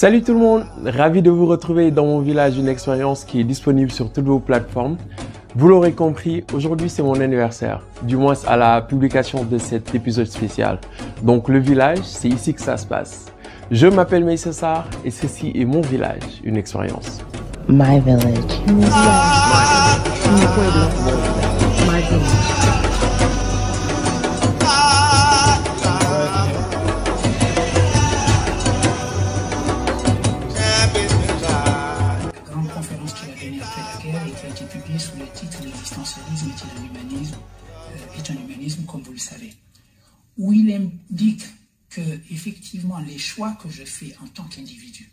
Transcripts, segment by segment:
Salut tout le monde, ravi de vous retrouver dans mon village, une expérience qui est disponible sur toutes vos plateformes. Vous l'aurez compris, aujourd'hui c'est mon anniversaire, du moins à la publication de cet épisode spécial. Donc le village, c'est ici que ça se passe. Je m'appelle Meïssa Sarr et ceci est mon village, une expérience. My village. My pueblo. My que je fais en tant qu'individu,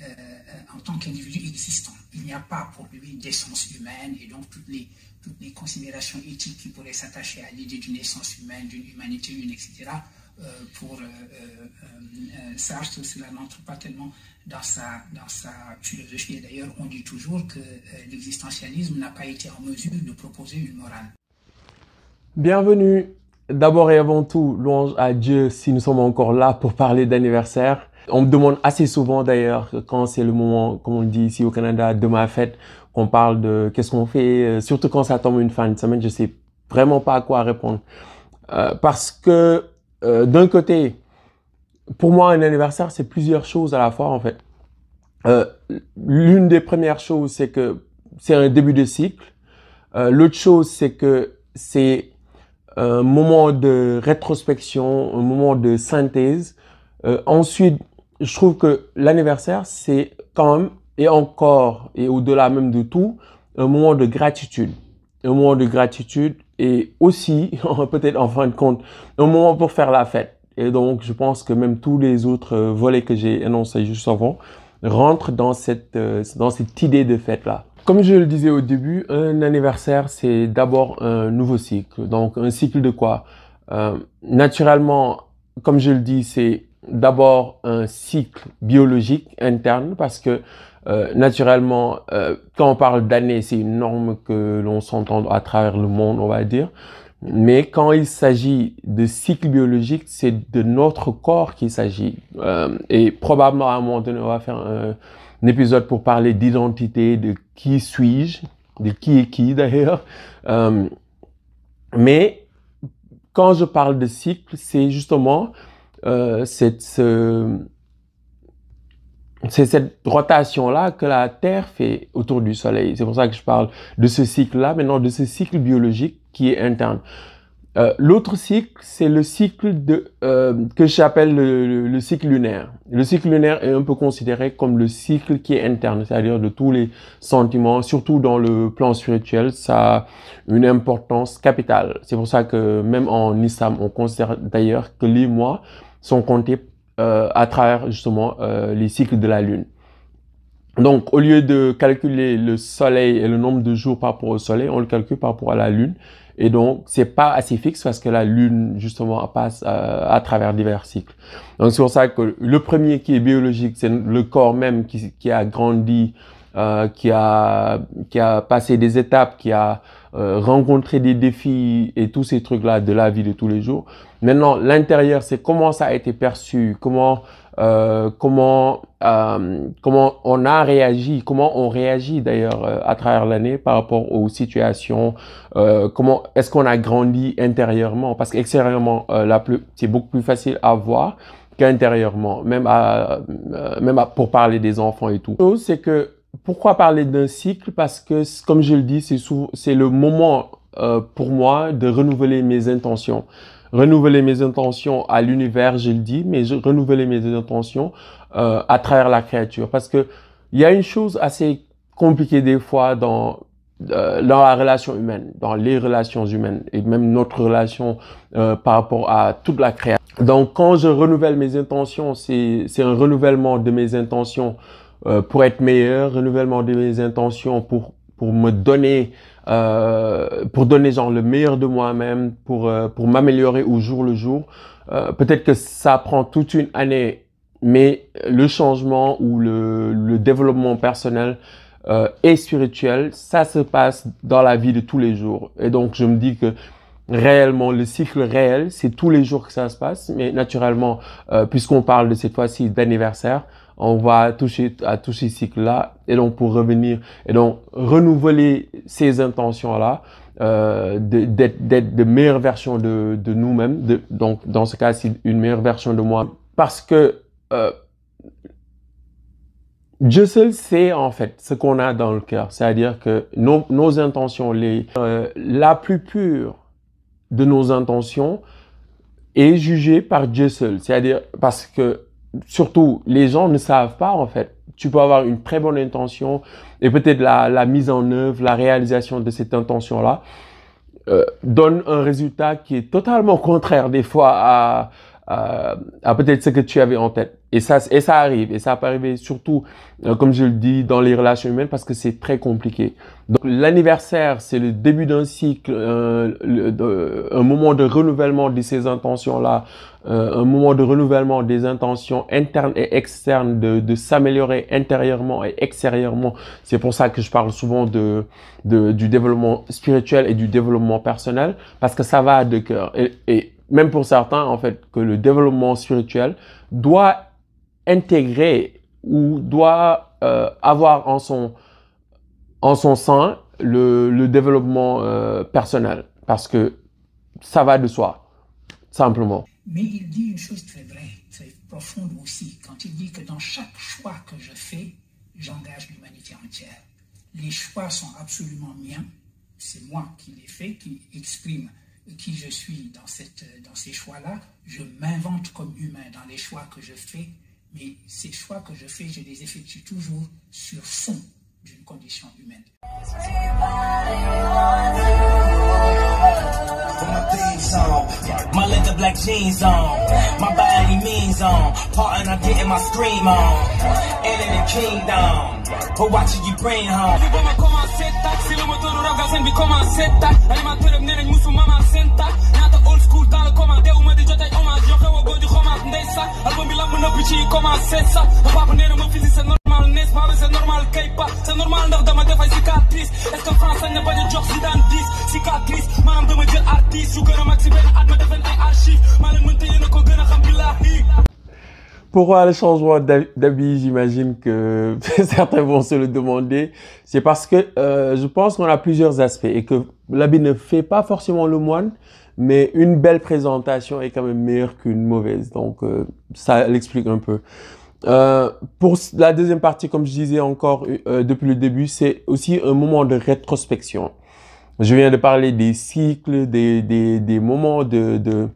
euh, euh, en tant qu'individu existant, il n'y a pas pour lui d'essence humaine et donc toutes les, considérations éthiques qui pourraient s'attacher à l'idée d'une essence humaine, d'une humanité humaine, etc. euh, pour Sartre, cela n'entre pas tellement dans sa, dans sa philosophie. Et d'ailleurs, on dit toujours que l'existentialisme n'a pas été en mesure de proposer une morale. Bienvenue. D'abord et avant tout, louange à Dieu si nous sommes encore là pour parler d'anniversaire. On me demande assez souvent d'ailleurs quand c'est le moment, comme on le dit ici au Canada, de ma fête, qu'on parle de qu'est-ce qu'on fait, euh, surtout quand ça tombe une fin de semaine, je sais vraiment pas à quoi répondre. Euh, parce que euh, d'un côté, pour moi, un anniversaire, c'est plusieurs choses à la fois en fait. Euh, L'une des premières choses, c'est que c'est un début de cycle. Euh, L'autre chose, c'est que c'est un moment de rétrospection, un moment de synthèse. Euh, ensuite, je trouve que l'anniversaire, c'est quand même, et encore, et au-delà même de tout, un moment de gratitude. Un moment de gratitude et aussi, peut-être en fin de compte, un moment pour faire la fête. Et donc, je pense que même tous les autres euh, volets que j'ai énoncés juste avant rentrent dans cette, euh, dans cette idée de fête-là. Comme je le disais au début, un anniversaire, c'est d'abord un nouveau cycle. Donc, un cycle de quoi? Euh, Naturellement, comme je le dis, c'est d'abord un cycle biologique interne parce que euh, naturellement, euh, quand on parle d'années, c'est une norme que l'on s'entend à travers le monde, on va dire. Mais quand il s'agit de cycle biologique, c'est de notre corps qu'il s'agit. Euh, et probablement à un moment donné, on va faire un, un épisode pour parler d'identité, de qui suis-je, de qui est qui d'ailleurs. Euh, mais quand je parle de cycle, c'est justement euh, cette, cette rotation-là que la Terre fait autour du Soleil. C'est pour ça que je parle de ce cycle-là, maintenant de ce cycle biologique qui est interne. Euh, L'autre cycle, c'est le cycle de, euh, que j'appelle le, le- le cycle lunaire. Le cycle lunaire est un peu considéré comme le cycle qui est interne, c'est-à-dire de tous les sentiments, surtout dans le plan spirituel, ça a une importance capitale. C'est pour ça que même en islam, on considère d'ailleurs que les mois sont comptés euh, à travers justement euh, les cycles de la lune. Donc, au lieu de calculer le soleil et le nombre de jours par rapport au soleil, on le calcule par rapport à la lune. Et donc, c'est pas assez fixe parce que la lune, justement, passe euh, à travers divers cycles. Donc, c'est pour ça que le premier qui est biologique, c'est le corps même qui, qui a grandi, euh, qui a, qui a passé des étapes, qui a euh, rencontré des défis et tous ces trucs-là de la vie de tous les jours. Maintenant, l'intérieur, c'est comment ça a été perçu, comment, euh, comment, euh, comment on a réagi, comment on réagit d'ailleurs euh, à travers l'année par rapport aux situations, euh, comment est-ce qu'on a grandi intérieurement, parce qu'extérieurement, c'est beaucoup plus facile à voir qu'intérieurement, même à, même à- pour parler des enfants et tout. C'est que pourquoi parler d'un cycle? Parce que, comme je le dis, c'est le moment euh, pour moi de renouveler mes intentions. Renouveler mes intentions à l'univers, je le dis, mais je, renouveler mes intentions euh, à travers la créature. Parce que il y a une chose assez compliquée des fois dans euh, dans la relation humaine, dans les relations humaines et même notre relation euh, par rapport à toute la création. Donc, quand je renouvelle mes intentions, c'est un renouvellement de mes intentions euh, pour être meilleur, renouvellement de mes intentions pour pour me donner euh, pour donner genre le meilleur de moi-même, pour euh, pour m'améliorer au jour le jour. Euh, Peut-être que ça prend toute une année mais le changement ou le, le développement personnel euh, et spirituel, ça se passe dans la vie de tous les jours. Et donc, je me dis que réellement, le cycle réel, c'est tous les jours que ça se passe. Mais naturellement, euh, puisqu'on parle de cette fois-ci d'anniversaire, on va toucher à tous ces cycles-là. Et donc, pour revenir et donc renouveler ces intentions-là, euh, de- d'être d'être de meilleures versions de, de nous-mêmes. De- Donc, dans ce cas, c'est une meilleure version de moi. Parce que euh, Dieu seul sait en fait ce qu'on a dans le cœur. C'est-à-dire que nos, nos intentions, les, euh, la plus pure de nos intentions est jugée par Dieu seul. C'est-à-dire parce que surtout les gens ne savent pas en fait. Tu peux avoir une très bonne intention et peut-être la, la mise en œuvre, la réalisation de cette intention-là euh, donne un résultat qui est totalement contraire des fois à, à, à peut-être ce que tu avais en tête. Et ça, et ça arrive. Et ça peut arriver surtout, euh, comme je le dis, dans les relations humaines parce que c'est très compliqué. Donc l'anniversaire, c'est le début d'un cycle, euh, un moment de renouvellement de ces intentions-là, euh, un moment de renouvellement des intentions internes et externes, de, de s'améliorer intérieurement et extérieurement. C'est pour ça que je parle souvent de, de, du développement spirituel et du développement personnel, parce que ça va de cœur. Et, et même pour certains, en fait, que le développement spirituel doit intégrer ou doit euh, avoir en son, en son sein le, développement euh, personnel, parce que ça va de soi, simplement. Mais il dit une chose très vraie, très profonde aussi, quand il dit que dans chaque choix que je fais, j'engage l'humanité entière. Les choix sont absolument miens, c'est moi qui les fais, qui exprime qui je suis dans ces choix-là. Je m'invente comme humain dans les choix que je fais, mais ces choix que je fais, je les effectue toujours sur fond d'une condition humaine. My leather black jeans on, my body means on, part and I getting my scream on, and in the kingdom, but watching you bring home. Bi musu mama school dans le commandé wu ma di jotay hommage. Yow xew a góor di xomaat ndey sax album bi lamb nëpp ci commencé sax ma papa nee na ma fisi c'est normal n'est-ce pas? Mais c'est normal kay pas. C'est normal ndax dama def ay cicatrice est-ce que France sañ na bañ a jox si daan 10 cicatrice maanaam dama jël artiste yu gën a mag si benn at ma defen ay archive maa leen mënta yéen a ko gën a xam billahi Pourquoi le changement d'hab- d'habit J'imagine que certains vont se le demander? C'est parce que euh, je pense qu'on a plusieurs aspects et que l'habit ne fait pas forcément le moine, mais une belle présentation est quand même meilleure qu'une mauvaise. Donc euh, ça l'explique un peu. Euh, pour la deuxième partie, comme je disais encore euh, depuis le début, c'est aussi un moment de rétrospection. Je viens de parler des cycles, des, des, des moments de, de,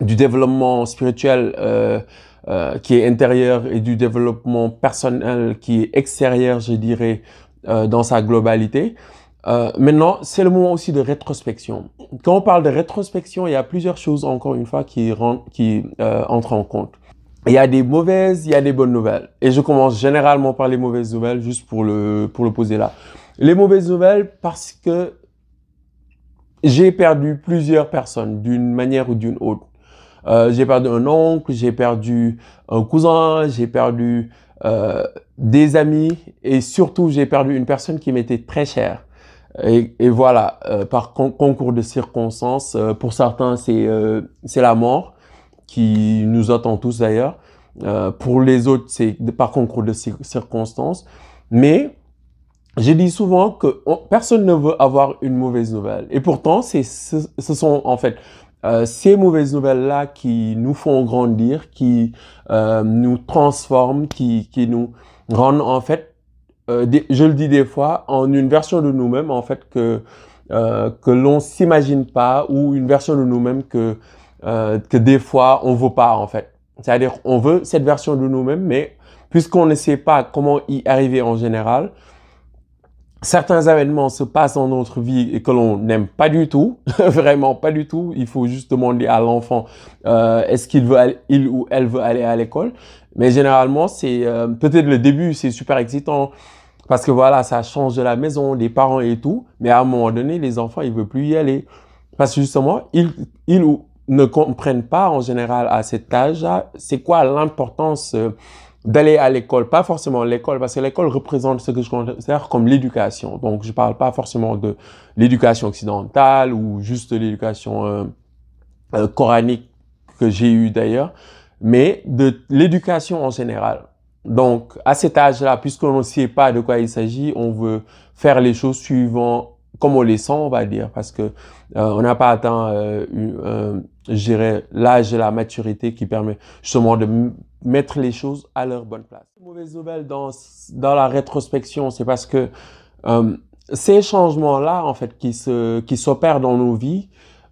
du développement spirituel euh, euh, qui est intérieur et du développement personnel qui est extérieur, je dirais, euh, dans sa globalité. Euh, maintenant, c'est le moment aussi de rétrospection. Quand on parle de rétrospection, il y a plusieurs choses, encore une fois, qui, rentrent, qui euh, entrent en compte. Il y a des mauvaises, il y a des bonnes nouvelles. Et je commence généralement par les mauvaises nouvelles, juste pour le, pour le poser là. Les mauvaises nouvelles parce que j'ai perdu plusieurs personnes d'une manière ou d'une autre. Euh, j'ai perdu un oncle, j'ai perdu un cousin, j'ai perdu euh, des amis et surtout j'ai perdu une personne qui m'était très chère. Et, et voilà, euh, par con concours de circonstances, euh, pour certains c'est euh, c'est la mort qui nous attend tous d'ailleurs. Euh, pour les autres c'est par concours de cir circonstances. Mais je dis souvent que on, personne ne veut avoir une mauvaise nouvelle. Et pourtant, ce, ce sont en fait euh, ces mauvaises nouvelles-là qui nous font grandir, qui euh, nous transforment, qui, qui nous rendent en fait, euh, je le dis des fois, en une version de nous-mêmes en fait que euh, que l'on s'imagine pas ou une version de nous-mêmes que euh, que des fois on veut pas en fait. C'est-à-dire on veut cette version de nous-mêmes, mais puisqu'on ne sait pas comment y arriver en général, certains événements se passent dans notre vie et que l'on n'aime pas du tout, vraiment pas du tout. Il faut juste demander à l'enfant euh, est-ce qu'il veut aller, il ou elle veut aller à l'école? Mais généralement, c'est euh, peut-être le début, c'est super excitant parce que voilà, ça change de la maison, des parents et tout. Mais à un moment donné, les enfants, ils veulent plus y aller parce que justement, ils, ils ne comprennent pas en général à cet âge-là, c'est quoi l'importance euh, d'aller à l'école, pas forcément l'école, parce que l'école représente ce que je considère comme l'éducation. Donc, je parle pas forcément de l'éducation occidentale ou juste l'éducation euh, euh, coranique que j'ai eue d'ailleurs, mais de l'éducation en général. Donc, à cet âge-là, puisqu'on ne sait pas de quoi il s'agit, on veut faire les choses suivant comme on les sent, on va dire, parce que euh, on n'a pas atteint, euh, euh, l'âge de la maturité qui permet justement de mettre les choses à leur bonne place. Mauvaise nouvelle dans dans la rétrospection, c'est parce que euh, ces changements-là, en fait, qui se qui s'opèrent dans nos vies,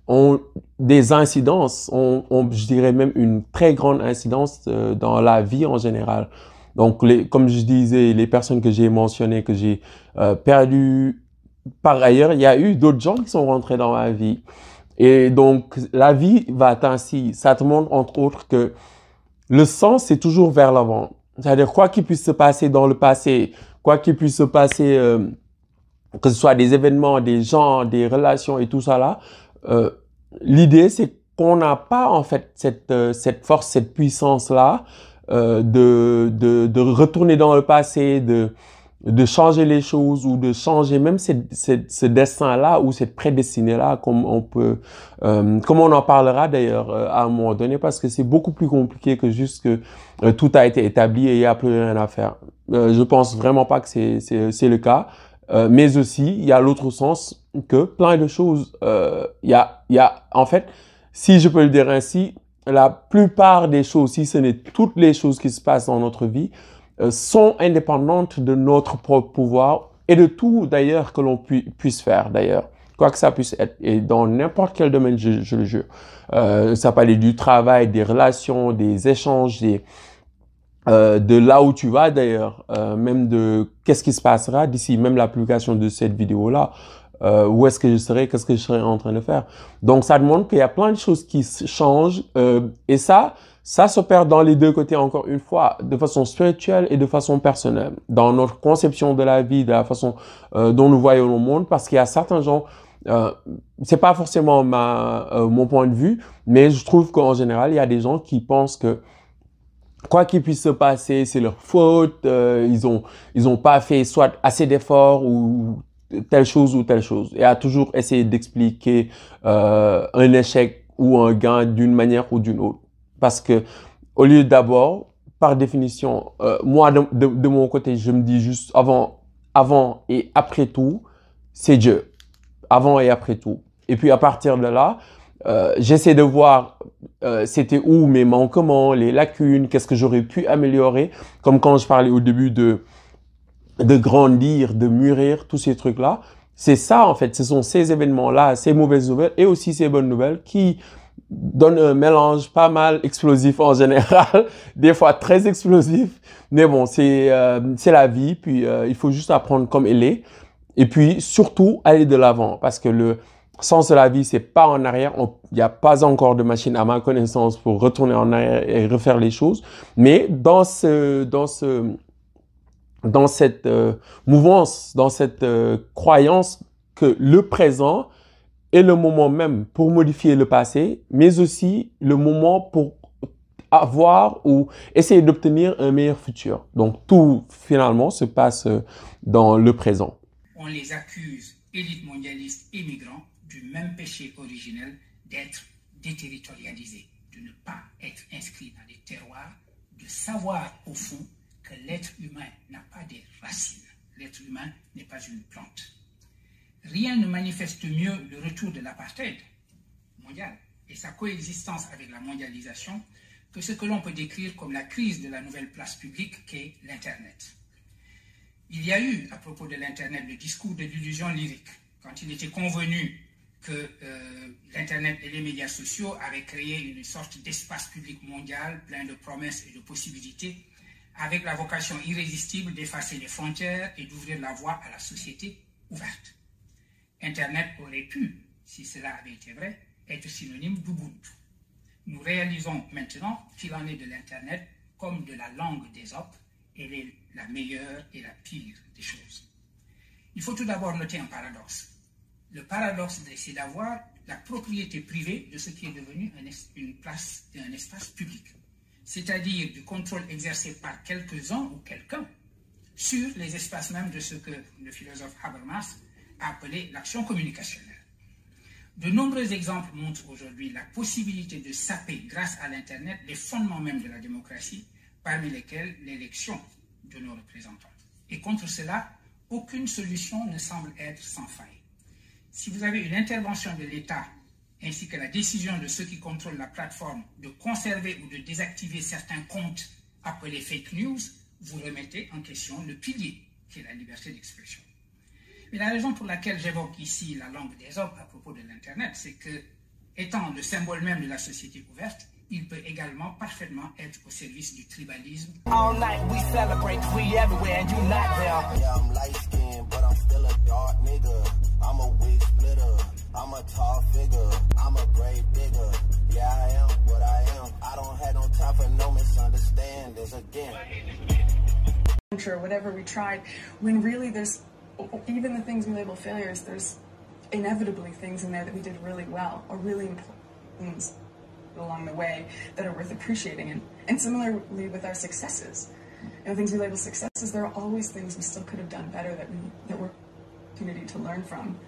ont des incidences, ont, je dirais même une très grande incidence euh, dans la vie en général. Donc, les, comme je disais, les personnes que j'ai mentionnées, que j'ai euh, perdues par ailleurs, il y a eu d'autres gens qui sont rentrés dans ma vie. Et donc, la vie va ainsi. Ça te montre, entre autres, que le sens, c'est toujours vers l'avant. C'est-à-dire, quoi qu'il puisse se passer dans le passé, quoi qu'il puisse se passer, euh, que ce soit des événements, des gens, des relations et tout ça là, euh, l'idée, c'est qu'on n'a pas, en fait, cette, euh, cette force, cette puissance-là, euh, de, de, de retourner dans le passé, de, de changer les choses ou de changer même cette, cette- ce destin-là ou cette prédestinée-là, comme on peut, euh, comme on en parlera d'ailleurs euh, à un moment donné, parce que c'est beaucoup plus compliqué que juste que euh, tout a été établi et il n'y a plus rien à faire. Je pense vraiment pas que c'est le cas, mais aussi il y a l'autre sens que plein de choses. euh, Il y a y a en fait, si je peux le dire ainsi, la plupart des choses, si ce n'est toutes les choses qui se passent dans notre vie, euh, sont indépendantes de notre propre pouvoir et de tout d'ailleurs que l'on pui- puisse faire d'ailleurs, quoi que ça puisse être. Et dans n'importe quel domaine, je, je le jure. Euh, ça peut aller du travail, des relations, des échanges, des, euh, de là où tu vas d'ailleurs, euh, même de qu'est-ce qui se passera d'ici même la publication de cette vidéo-là. Euh, où est-ce que je serai, qu'est-ce que je serai en train de faire. Donc ça demande qu'il y a plein de choses qui changent euh, et ça, ça s'opère dans les deux côtés encore une fois, de façon spirituelle et de façon personnelle, dans notre conception de la vie, de la façon euh, dont nous voyons le monde, parce qu'il y a certains gens, euh, c'est pas forcément ma, euh, mon point de vue, mais je trouve qu'en général, il y a des gens qui pensent que quoi qu'il puisse se passer, c'est leur faute, euh, ils ont ils ont pas fait soit assez d'efforts ou telle chose ou telle chose, et à toujours essayer d'expliquer euh, un échec ou un gain d'une manière ou d'une autre, parce que au lieu d'abord, par définition, euh, moi de, mon côté, je me dis juste avant avant et après tout, c'est Dieu, avant et après tout, et puis à partir de là, euh, j'essaie de voir c'était où mes manquements, les lacunes, qu'est-ce que j'aurais pu améliorer, comme quand je parlais au début de de grandir, de mûrir, tous ces trucs-là. C'est ça, en fait, ce sont ces événements-là, ces mauvaises nouvelles et aussi ces bonnes nouvelles qui donnent un mélange pas mal explosif en général, des fois très explosif, mais bon, c'est euh, la vie, puis euh, il faut juste apprendre comme elle est, et puis surtout aller de l'avant, parce que le sens de la vie, c'est pas en arrière, il n'y a pas encore de machine à ma connaissance pour retourner en arrière et refaire les choses, mais dans ce, dans ce, dans cette euh, mouvance, dans cette euh, croyance que le présent est le moment même pour modifier le passé, mais aussi le moment pour avoir ou essayer d'obtenir un meilleur futur. Donc tout finalement se passe euh, dans le présent. on les accuse, élites mondialistes et migrants, du même péché originel d'être déterritorialisés, de ne pas être inscrits dans des terroirs, de savoir au fond l'être humain n'a pas des racines. L'être humain n'est pas une plante. Rien ne manifeste mieux le retour de l'apartheid mondial et sa coexistence avec la mondialisation que ce que l'on peut décrire comme la crise de la nouvelle place publique qu'est l'Internet. Il y a eu, à propos de l'Internet, le discours de l'illusion lyrique, quand il était convenu que euh, l'Internet et les médias sociaux avaient créé une sorte d'espace public mondial plein de promesses et de possibilités, avec la vocation irrésistible d'effacer les frontières et d'ouvrir la voie à la société ouverte. Internet aurait pu, si cela avait été vrai, être synonyme d'Ubuntu. Nous réalisons maintenant qu'il en est de l'Internet comme de la langue d'Ésope, elle est la meilleure et la pire des choses. Il faut tout d'abord noter un paradoxe. Le paradoxe, c'est d'avoir la propriété privée de ce qui est devenu une place un espace public, c'est-à-dire du contrôle exercé par quelques-uns ou quelqu'un sur les espaces mêmes de ce que le philosophe Habermas a appelé l'action communicationnelle. De nombreux exemples montrent aujourd'hui la possibilité de saper, grâce à l'Internet, les fondements même de la démocratie, parmi lesquels l'élection de nos représentants. Et contre cela, aucune solution ne semble être sans faille. Si vous avez une intervention de l'État ainsi que la décision de ceux qui contrôlent la plateforme de conserver ou de désactiver certains comptes appelés fake news, vous remettez en question le pilier qui est la liberté d'expression. Mais la raison pour laquelle j'évoque ici la langue des hommes à propos de l'Internet, c'est que, étant le symbole même de la société ouverte, il peut également parfaitement être au service du tribalisme All night we celebrate, we everywhere and you not there. Yeah, I'm light skinned, but I'm still a dark nigga. I'm a wig splitter. I'm a tall figure. I'm a grave digger. Yeah, I am what I am. I don't have no time for no misunderstandings again. or whatever we tried, when really there's even the things we label failures, there's inevitably things in there that we did really well or really important things along the way that are worth appreciating. And, and similarly with our successes, you know, things we label successes, there are always things we still could have done better that we that we're opportunity to learn from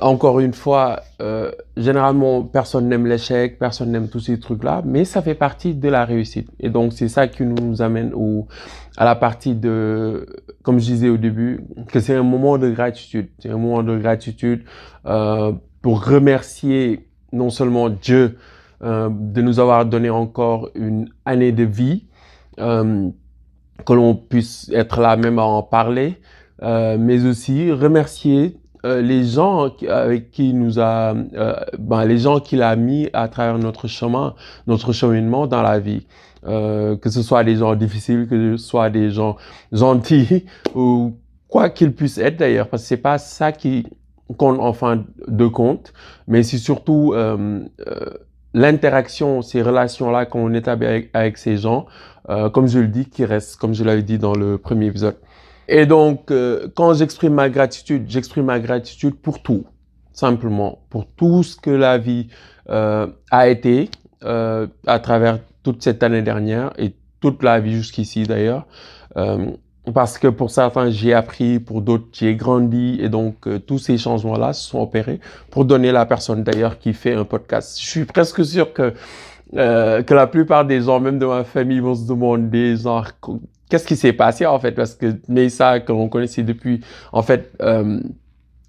encore une fois, euh, généralement, personne n'aime l'échec, personne n'aime tous ces trucs-là, mais ça fait partie de la réussite. Et donc, c'est ça qui nous amène au, à la partie de, comme je disais au début, que c'est un moment de gratitude. C'est un moment de gratitude euh, pour remercier non seulement Dieu euh, de nous avoir donné encore une année de vie, que l'on puisse être là même à en parler, mais aussi remercier euh, les gens avec qui nous a, euh, ben, les gens qu'il a mis à travers notre chemin, notre cheminement dans la vie. Euh, que ce soit des gens difficiles, que ce soit des gens gentils, ou quoi qu'ils puissent être d'ailleurs, parce que c'est pas ça qui compte en fin de compte, mais c'est surtout euh, euh, l'interaction, ces relations-là qu'on établit avec, avec ces gens, euh, comme je le dis, qui restent, comme je l'avais dit dans le premier épisode. Et donc, euh, quand j'exprime ma gratitude, j'exprime ma gratitude pour tout, simplement, pour tout ce que la vie euh, a été euh, à travers toute cette année dernière et toute la vie jusqu'ici d'ailleurs. Euh, parce que pour certains, j'ai appris, pour d'autres, j'ai grandi, et donc euh, tous ces changements-là se sont opérés pour donner la personne d'ailleurs qui fait un podcast. Je suis presque sûr que euh, que la plupart des gens, même de ma famille, vont se demander genre qu'est-ce qui s'est passé en fait? Parce que Mesa que l'on connaissait depuis en fait euh,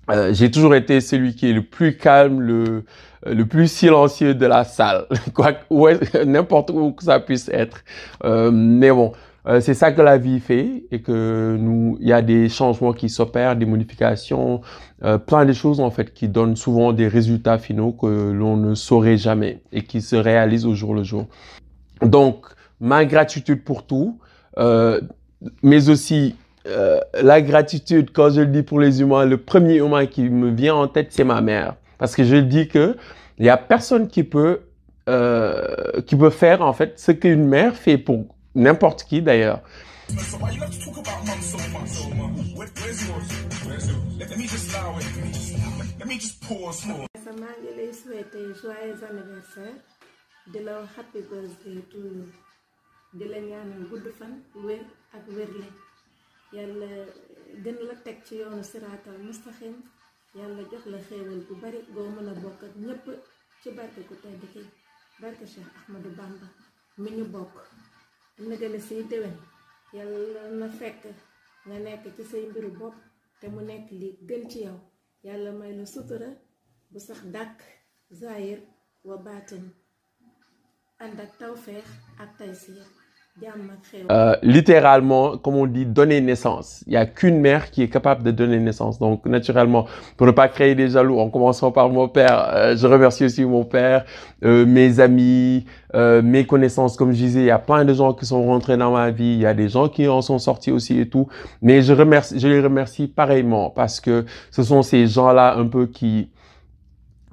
euh, j'ai toujours été celui qui est le plus calme le le plus silencieux de la salle. Quoi n'importe où que ça puisse être. Euh, mais bon euh, c'est ça que la vie fait et que nous il y a des changements qui s'opèrent des modifications euh, plein de choses en fait qui donnent souvent des résultats finaux que l'on ne saurait jamais et qui se réalisent au jour le jour. Donc ma gratitude pour tout euh, mais aussi euh, la gratitude, quand je le dis pour les humains, le premier humain qui me vient en tête, c'est ma mère. Parce que je dis que il y a personne qui peut, euh, qui peut faire en fait ce qu'une mère fait pour n'importe qui d'ailleurs. Di la ñaanal gudd fan wér ak wérle. Yàlla gën la teg ci yoonu siraatal mustaxim yàlla jox la xéewal bu bari goo mën a bokk ak ñépp ci barke ku tedd ki barke Cheikh Ahmadou Bamba mi ñu bokk. Nëgale siy déwén. Yàlla na fekk nga nekk ci say mbiru bopp te mu nekk li gën ci yow. Yàlla may la sutura bu sax dàkk zahir wa baatin. Ànd ak tawféex ak taysiir Euh, littéralement, comme on dit, donner naissance. Il n'y a qu'une mère qui est capable de donner naissance. Donc, naturellement, pour ne pas créer des jaloux, en commençant par mon père, euh, je remercie aussi mon père, euh, mes amis, euh, mes connaissances. Comme je disais, il y a plein de gens qui sont rentrés dans ma vie. Il y a des gens qui en sont sortis aussi et tout. Mais je remercie, je les remercie pareillement parce que ce sont ces gens-là un peu qui,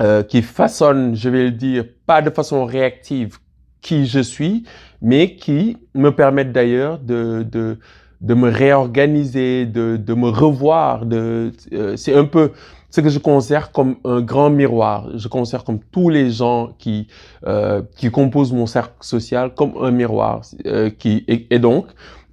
euh, qui façonnent, je vais le dire, pas de façon réactive qui je suis, mais qui me permettent d'ailleurs de, de, de me réorganiser, de, de me revoir. De, euh, c'est un peu ce que je considère comme un grand miroir. Je considère comme tous les gens qui, euh, qui composent mon cercle social comme un miroir euh, qui, et, et donc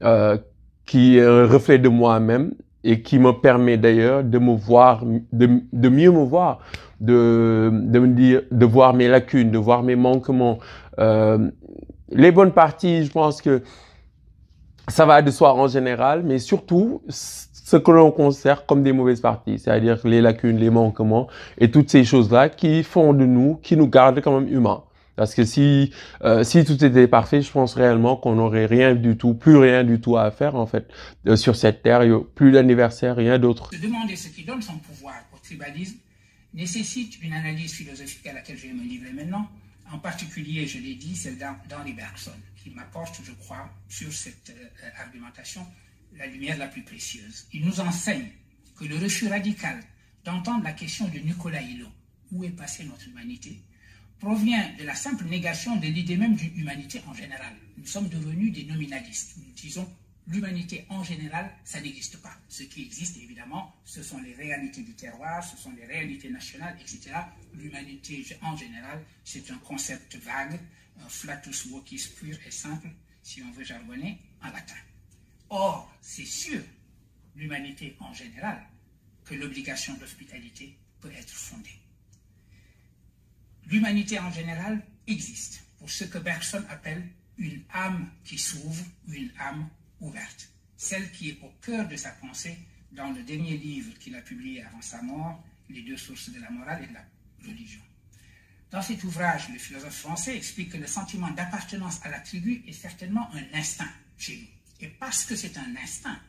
euh, qui est un reflet de moi-même et qui me permet d'ailleurs de me voir, de, de mieux me voir, de, de me dire, de voir mes lacunes, de voir mes manquements. Euh, les bonnes parties, je pense que ça va de soi en général, mais surtout ce que l'on considère comme des mauvaises parties, c'est-à-dire les lacunes, les manquements et toutes ces choses-là qui font de nous, qui nous gardent quand même humains. Parce que si euh, si tout était parfait, je pense réellement qu'on n'aurait rien du tout, plus rien du tout à faire en fait euh, sur cette terre, plus d'anniversaire, rien d'autre. Se demander ce qui donne son pouvoir au tribalisme nécessite une analyse philosophique à laquelle je vais me livrer maintenant. En particulier, je l'ai dit, celle d'Henri Bergson, qui m'apporte, je crois, sur cette euh, argumentation, la lumière la plus précieuse. Il nous enseigne que le refus radical d'entendre la question de Nicolas Hulot, où est passée notre humanité, provient de la simple négation de l'idée même d'une humanité en général. Nous sommes devenus des nominalistes. Nous disons l'humanité en général, ça n'existe pas. Ce qui existe, évidemment, ce sont les réalités du terroir, ce sont les réalités nationales, etc. L'humanité en général, c'est un concept vague, un flatus vocis pur et simple, si on veut jargonner, en latin. Or, c'est sur l'humanité en général que l'obligation d'hospitalité peut être fondée. L'humanité en général existe pour ce que Bergson appelle une âme qui s'ouvre ou une âme ouverte, celle qui est au cœur de sa pensée dans le dernier livre qu'il a publié avant sa mort, Les deux sources de la morale et de la religion. Dans cet ouvrage, le philosophe français explique que le sentiment d'appartenance à la tribu est certainement un instinct chez nous. Et parce que c'est un instinct,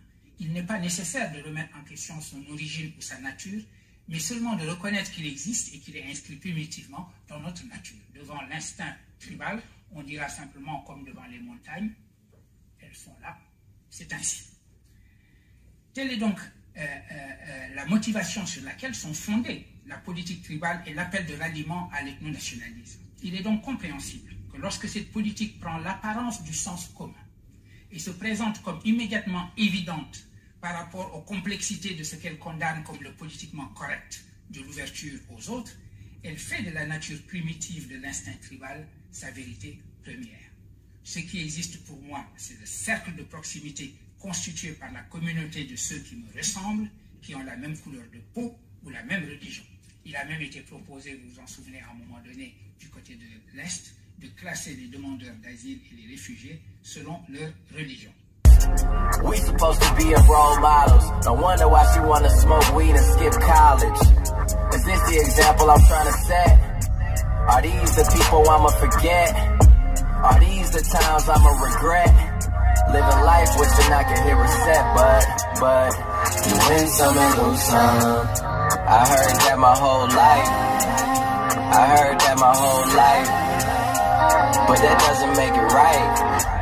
il n'est pas nécessaire de remettre en question son origine ou sa nature, mais seulement de reconnaître qu'il existe et qu'il est inscrit primitivement dans notre nature. Devant l'instinct tribal, on dira simplement comme devant les montagnes, elles sont là, c'est ainsi. Telle est donc euh, euh, la motivation sur laquelle sont fondées la politique tribale et l'appel de ralliement à l'ethno-nationalisme. Il est donc compréhensible que lorsque cette politique prend l'apparence du sens commun et se présente comme immédiatement évidente par rapport aux complexités de ce qu'elle condamne comme le politiquement correct de l'ouverture aux autres, elle fait de la nature primitive de l'instinct tribal sa vérité première. Ce qui existe pour moi, c'est le cercle de proximité constitué par la communauté de ceux qui me ressemblent, qui ont la même couleur de peau ou la même religion. Il a même été proposé, vous vous en souvenez à un moment donné, du côté de l'Est, de classer les demandeurs d'asile et les réfugiés selon leur religion. We supposed to be a role models. No wonder why she wanna smoke weed and skip college. Is this the example I'm trying to set? Are these the people I'ma forget? Are these the times I'ma regret? Living life wishing I could hit reset, but, but, you win some and lose some. I heard that my whole life. I heard that my whole life. But that doesn't make it right.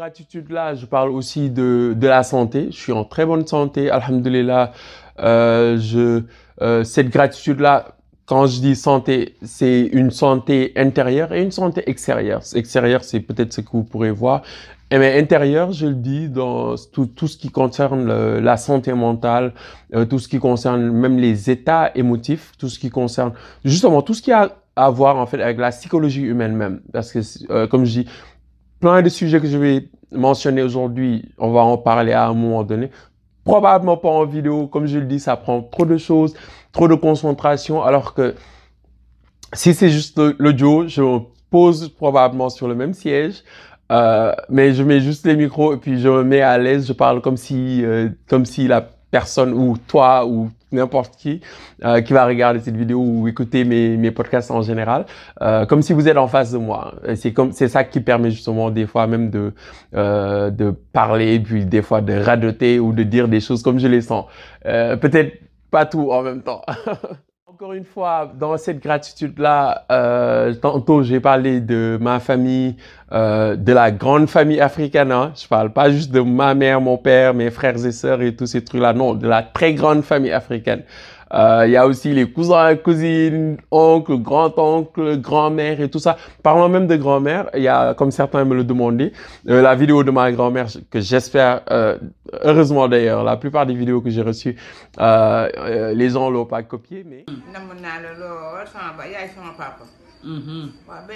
Même gratitude là, je parle aussi de, de la santé. Je suis en très bonne santé, alhamdulillah. Euh, je, euh, cette gratitude là, quand je dis santé, c'est une santé intérieure et une santé extérieure. Extérieure, c'est peut-être ce que vous pourrez voir. Et mais intérieur, je le dis dans tout, tout ce qui concerne la santé mentale, euh, tout ce qui concerne même les états émotifs, tout ce qui concerne justement tout ce qui a à voir en fait avec la psychologie humaine même. Parce que comme je dis, plein de sujets que je vais mentionner aujourd'hui, on va en parler à un moment donné. Probablement pas en vidéo, comme je le dis, ça prend trop de choses, trop de concentration, alors que si c'est juste l'audio, je me pose probablement sur le même siège, euh, mais je mets juste les micros et puis je me mets à l'aise, je parle comme si, euh, comme si la personne ou toi ou n'importe qui euh, qui va regarder cette vidéo ou écouter mes, mes podcasts en général, euh, comme si vous êtes en face de moi. C'est comme c'est ça qui permet justement des fois même de euh, de parler puis des fois de radoter ou de dire des choses comme je les sens. Euh, Peut-être pas tout en même temps. Encore une fois, dans cette gratitude-là, euh, tantôt j'ai parlé de ma famille, euh, de la grande famille africaine. Hein. Je parle pas juste de ma mère, mon père, mes frères et sœurs et tous ces trucs-là. Non, de la très grande famille africaine. Euh, Il y a aussi les cousins, cousines, oncles, grand-oncles, grand-mère et tout ça. Parlons même de grand-mère, il y a, comme certains me le demandaient, euh, la vidéo de ma grand-mère que j'espère, euh, heureusement d'ailleurs, la plupart des vidéos que j'ai reçues, euh, euh, les gens l'ont pas copié, mais... namm naa la lool sama ba yaay sama papa. waaw ba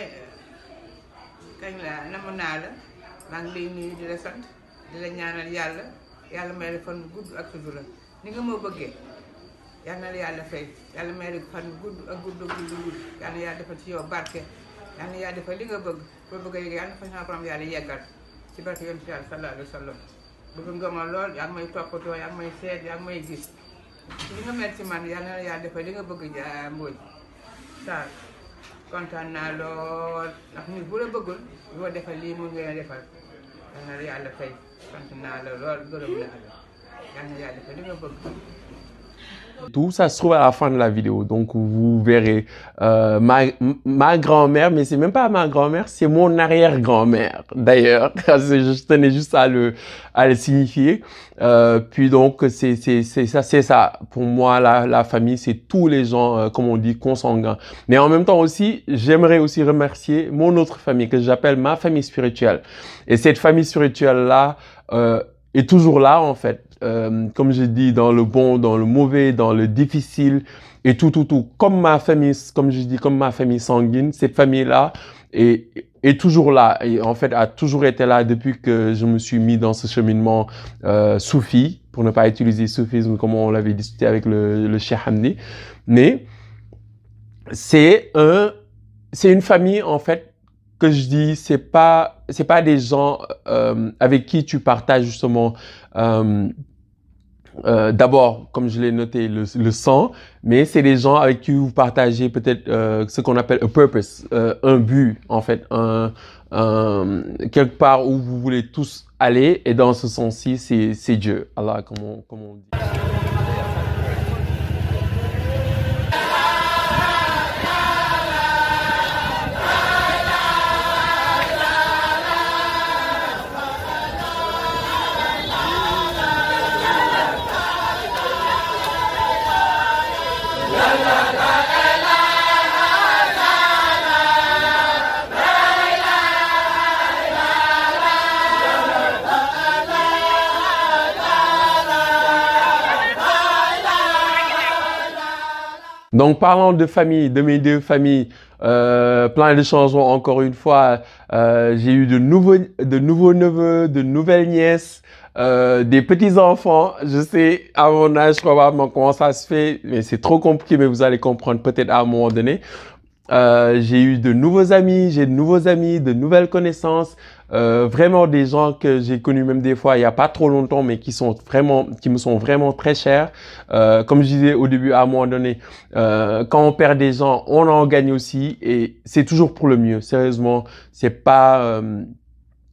kañ la namm naa la. Maa ngi lay nuyu di la sant di la ñaanal yàlla. Yàlla may la fan bu gudd ak sutura ni nga ma bëggee yal na fay yàlla may la fan gudd ak gudd gudd gudd yal na yàlla defal ci yow barke. Yal na yàlla defal li nga bëgg. Boo bëgg a yegg yal na fa sama borom yàlla yeggal. Ci barke yonent yàlla sallallahu alayhi wa bëgg nga ma lool yaa ngi may toppatoo yaa ngi may seet yaa ngi may gis. Li nga mel ci man yal defal li nga bëgg lool. Ndax bu la bëggul defal defal. Fay. Sant naa lool. Gërëm naa la. Yal defal li nga bëgg. Tout ça se trouve à la fin de la vidéo. Donc, vous verrez euh, ma, ma grand-mère, mais c'est même pas ma grand-mère, c'est mon arrière-grand-mère, d'ailleurs. Je tenais juste à le, à le signifier. Euh, puis donc, c'est, ça, c'est ça. Pour moi, la, la famille, c'est tous les gens, euh, comme on dit, consanguins. Mais en même temps aussi, j'aimerais aussi remercier mon autre famille, que j'appelle ma famille spirituelle. Et cette famille spirituelle-là, euh, est toujours là, en fait. Euh, comme je dis, dans le bon, dans le mauvais, dans le difficile et tout, tout, tout. Comme ma famille, comme je dis, comme ma famille sanguine, cette famille-là est, est toujours là. Et en fait, a toujours été là depuis que je me suis mis dans ce cheminement euh, soufi, pour ne pas utiliser soufisme comme on l'avait discuté avec le, le Cheikh Hamdi. Mais c'est un, c'est une famille, en fait, que je dis, c'est pas, c'est pas des gens euh, avec qui tu partages justement euh, euh, d'abord, comme je l'ai noté, le, sang, mais c'est des gens avec qui vous partagez peut-être ce qu'on appelle a purpose, un but en fait, un, un- quelque part où vous voulez tous aller. Et dans ce sens-ci, c'est c'est Dieu, Allah, comme on, comme on dit. Donc, parlant de famille, de mes deux familles, euh, plein de changements encore une fois. Euh, j'ai eu de nouveaux, de nouveaux neveux, de nouvelles nièces, euh, des petits-enfants. Je sais, à mon âge, probablement comment ça se fait, mais c'est trop compliqué, mais vous allez comprendre peut-être à un moment donné. Euh, j'ai eu de nouveaux amis, j'ai de nouveaux amis, de nouvelles connaissances, euh, vraiment des gens que j'ai connus même des fois il y a pas trop longtemps, mais qui sont vraiment, qui me sont vraiment très chers. Euh, comme je disais au début, à un moment donné, euh, quand on perd des gens, on en gagne aussi, et c'est toujours pour le mieux. Sérieusement, c'est pas, euh,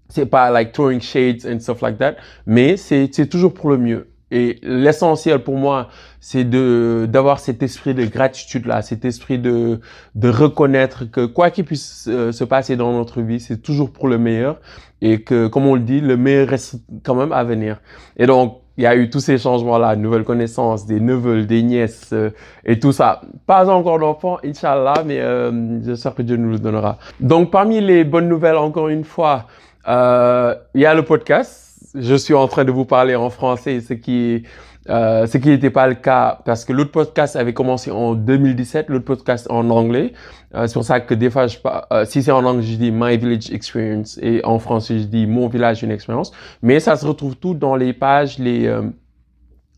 c'est pas like throwing shades and stuff like that, mais c'est toujours pour le mieux. Et l'essentiel pour moi, c'est de d'avoir cet esprit de gratitude là, cet esprit de de reconnaître que quoi qu'il puisse euh, se passer dans notre vie, c'est toujours pour le meilleur et que comme on le dit, le meilleur reste quand même à venir. Et donc il y a eu tous ces changements là, nouvelles connaissances, des neveux, des nièces euh, et tout ça. Pas encore d'enfants, Inch'Allah, mais euh, j'espère que Dieu nous le donnera. Donc parmi les bonnes nouvelles, encore une fois, euh, il y a le podcast. Je suis en train de vous parler en français, ce qui euh, ce qui n'était pas le cas parce que l'autre podcast avait commencé en 2017, l'autre podcast en anglais. Euh, c'est pour ça que des fois, je, euh, si c'est en anglais, je dis My Village Experience et en français, je dis Mon village, une expérience. Mais ça se retrouve tout dans les pages, les euh,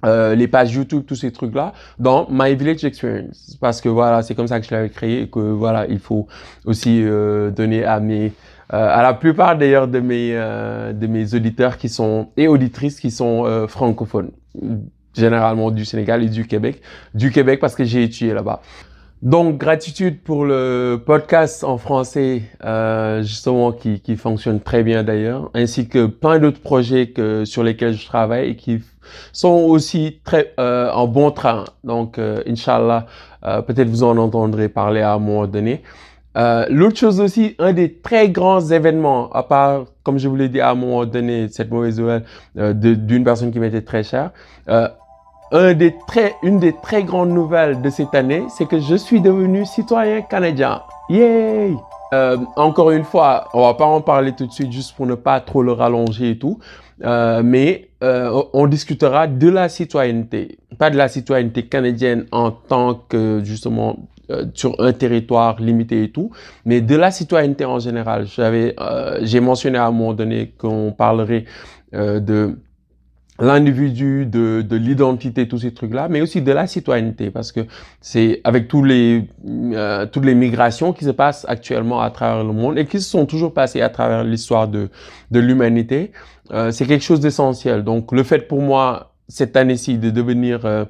euh, les pages YouTube, tous ces trucs-là, dans My Village Experience. Parce que voilà, c'est comme ça que je l'avais créé et que voilà, il faut aussi euh, donner à mes, à la plupart d'ailleurs de mes, euh, de mes auditeurs qui sont, et auditrices qui sont euh, francophones. Généralement du Sénégal et du Québec. Du Québec parce que j'ai étudié là-bas. Donc, gratitude pour le podcast en français, euh, justement, qui, qui fonctionne très bien d'ailleurs, ainsi que plein d'autres projets que, sur lesquels je travaille et qui sont aussi très euh, en bon train. Donc, euh, Inch'Allah, euh, peut-être vous en entendrez parler à un moment donné. Euh, L'autre chose aussi, un des très grands événements, à part, comme je vous l'ai dit à un moment donné, cette mauvaise nouvelle euh, d'une personne qui m'était très chère, euh, un des très, une des très grandes nouvelles de cette année, c'est que je suis devenu citoyen canadien. Yay! Encore une fois, on va pas en parler tout de suite juste pour ne pas trop le rallonger et tout, mais on discutera de la citoyenneté, pas de la citoyenneté canadienne en tant que justement euh, sur un territoire limité et tout, mais de la citoyenneté en général. J'avais, euh, j'ai mentionné à un moment donné qu'on parlerait euh, de l'individu, de, de l'identité, tous ces trucs-là, mais aussi de la citoyenneté, parce que c'est avec tous les, euh, toutes les migrations qui se passent actuellement à travers le monde et qui se sont toujours passées à travers l'histoire de, de l'humanité, euh, c'est quelque chose d'essentiel. Donc, le fait pour moi, cette année-ci, de devenir euh,